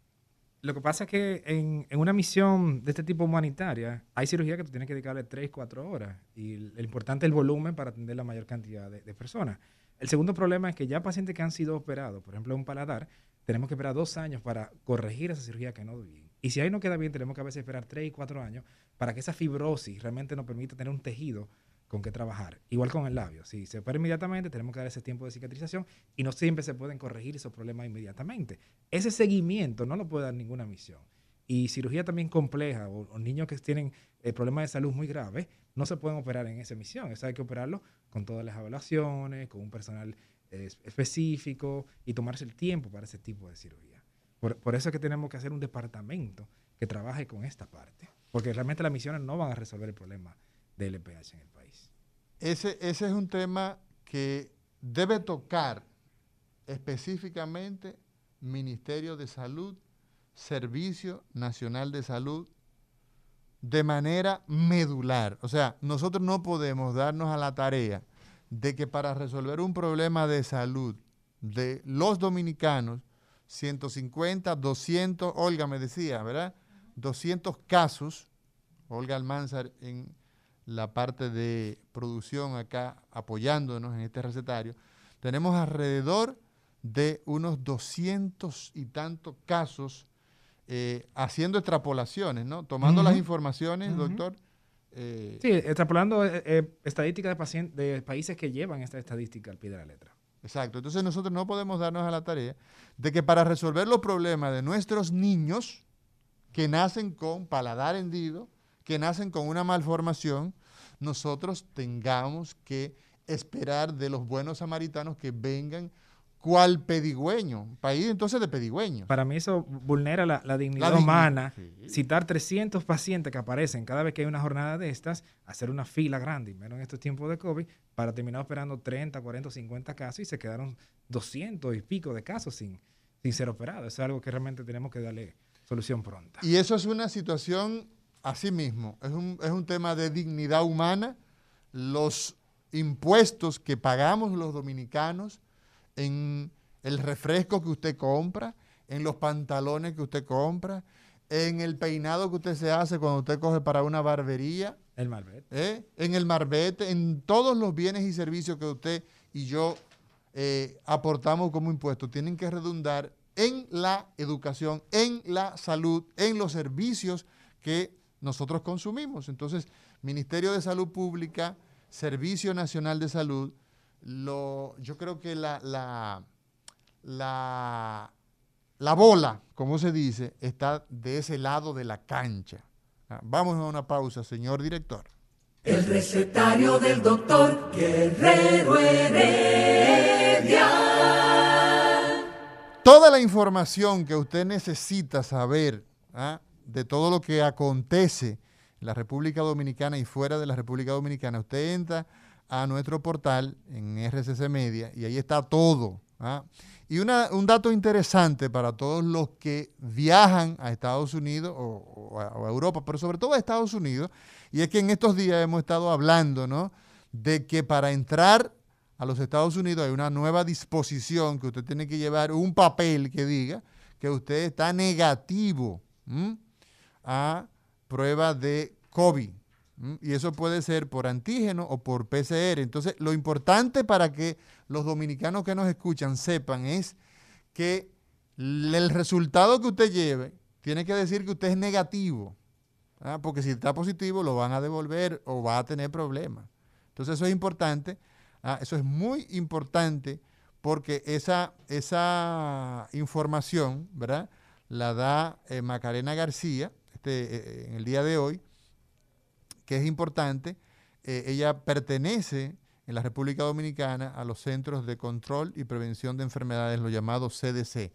Lo que pasa es que en, una misión de este tipo humanitaria hay cirugía que tú tienes que dedicarle 3, 4 horas y lo importante es el volumen para atender la mayor cantidad de, personas. El segundo problema es que ya pacientes que han sido operados, por ejemplo, un paladar, tenemos que esperar dos años para corregir esa cirugía que no bien. Y si ahí no queda bien, tenemos que a veces esperar 3 y 4 años para que esa fibrosis realmente nos permita tener un tejido con qué trabajar. Igual con el labio. Si se opera inmediatamente, tenemos que dar ese tiempo de cicatrización y no siempre se pueden corregir esos problemas inmediatamente. Ese seguimiento no lo puede dar ninguna misión. Y cirugía también compleja o, niños que tienen eh, problemas de salud muy graves, no se pueden operar en esa misión. Eso hay que operarlo con todas las evaluaciones, con un personal eh, específico y tomarse el tiempo para ese tipo de cirugía. Por, por eso es que tenemos que hacer un departamento que trabaje con esta parte. Porque realmente las misiones no van a resolver el problema del LPH en el país. Ese, ese es un tema que debe tocar específicamente Ministerio de Salud, Servicio Nacional de Salud, de manera medular. O sea, nosotros no podemos darnos a la tarea de que para resolver un problema de salud de los dominicanos, 150, 200, Olga me decía, ¿verdad? 200 casos, Olga Almanzar en la parte de producción acá apoyándonos en este recetario, tenemos alrededor de unos 200 y tantos casos eh, haciendo extrapolaciones, ¿no? Tomando las informaciones, doctor. Eh, sí, extrapolando eh, estadísticas de, de países que llevan esta estadística al pie de la letra. Exacto. Entonces nosotros no podemos darnos a la tarea de que para resolver los problemas de nuestros niños que nacen con paladar hendido, que nacen con una malformación, nosotros tengamos que esperar de los buenos samaritanos que vengan cual pedigüeño, país entonces de pedigüeños. Para mí eso vulnera la, dignidad humana. Citar 300 pacientes que aparecen cada vez que hay una jornada de estas, hacer una fila grande, menos en estos tiempos de COVID, para terminar operando 30, 40, 50 casos y se quedaron 200 y pico de casos sin, sin ser operados. es algo que realmente tenemos que darle solución pronta. Y eso es una situación Asimismo, es un, es un tema de dignidad humana. Los impuestos que pagamos los dominicanos en el refresco que usted compra, en los pantalones que usted compra, en el peinado que usted se hace cuando usted coge para una barbería. El marbete. ¿eh? En el marbete, en todos los bienes y servicios que usted y yo eh, aportamos como impuestos, tienen que redundar en la educación, en la salud, en los servicios que nosotros consumimos. Entonces, Ministerio de Salud Pública, Servicio Nacional de Salud, lo, yo creo que la, la, la, bola, como se dice, está de ese lado de la cancha. Ah, vamos a una pausa, señor director. El recetario del doctor Guerrero Heredia. Toda la información que usted necesita saber ¿ah? De todo lo que acontece en la República Dominicana y fuera de la República Dominicana, usted entra a nuestro portal en RCC Media y ahí está todo. ¿ah? Y un dato interesante para todos los que viajan a Estados Unidos o, a, Europa, pero sobre todo a Estados Unidos, y es que en estos días hemos estado hablando ¿no? de que para entrar a los Estados Unidos hay una nueva disposición que usted tiene que llevar un papel que diga que usted está negativo a prueba de COVID. Y eso puede ser por antígeno o por PCR. Entonces, lo importante para que los dominicanos que nos escuchan sepan es que el resultado que usted lleve tiene que decir que usted es negativo, porque si está positivo lo van a devolver o va a tener problemas. Entonces eso es importante, ¿ah? eso es muy importante porque esa, esa información, ¿verdad? La da eh, Macarena García este, eh, eh, en el día de hoy, que es importante. ella pertenece en la República Dominicana a los Centros de Control y Prevención de Enfermedades, los llamados CDC.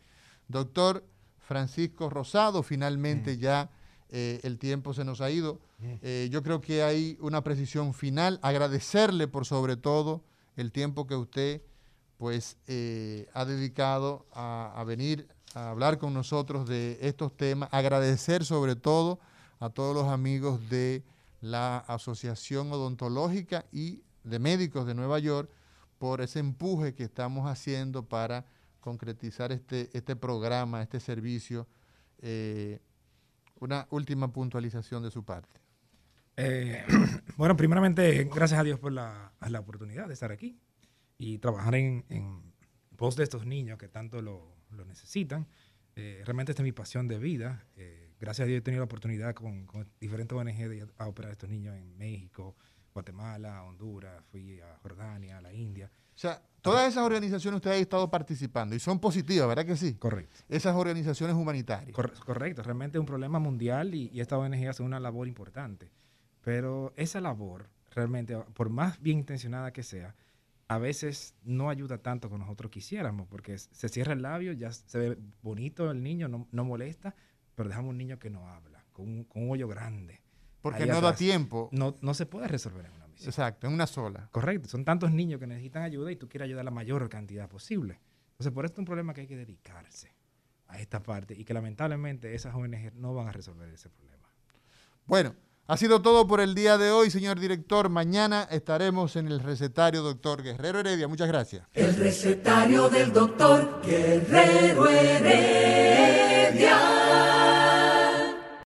Doctor Francisco Rosado, finalmente mm. ya eh, el tiempo se nos ha ido. Mm. Eh, yo creo que hay una precisión final. Agradecerle por sobre todo el tiempo que usted pues eh, ha dedicado a, a venir a hablar con nosotros de estos temas. Agradecer sobre todo a todos los amigos de la Asociación Odontológica y de Médicos de Nueva York por ese empuje que estamos haciendo para concretizar este, este programa, este servicio. Eh, una última puntualización de su parte. Eh, (clears throat) bueno, primeramente, gracias a Dios por la, la, oportunidad de estar aquí y trabajar en, en pos de estos niños que tanto lo, lo necesitan. Eh, realmente esta es mi pasión de vida. gracias a Dios he tenido la oportunidad con, con diferentes ONG de a operar a estos niños en México, Guatemala, Honduras, fui a Jordania, a la India. O sea, todas esas organizaciones ustedes han estado participando y son positivas, ¿verdad que sí? Correcto. Esas organizaciones humanitarias. correcto, realmente es un problema mundial y, y esta ONG hace una labor importante. Pero esa labor, realmente, por más bien intencionada que sea, a veces no ayuda tanto como nosotros quisiéramos, porque se cierra el labio, ya se ve bonito el niño, no, no molesta, pero dejamos un niño que no habla, con un, con un hoyo grande. Porque no da tiempo. No, no se puede resolver en una misión. Exacto, en una sola. Correcto. Son tantos niños que necesitan ayuda y tú quieres ayudar a la mayor cantidad posible. Entonces, por esto es un problema que hay que dedicarse a esta parte y que lamentablemente esas ONG no van a resolver ese problema. Bueno, ha sido todo por el día de hoy, señor director. Mañana estaremos en el recetario doctor Guerrero Heredia. Muchas gracias. El recetario del doctor Guerrero Heredia.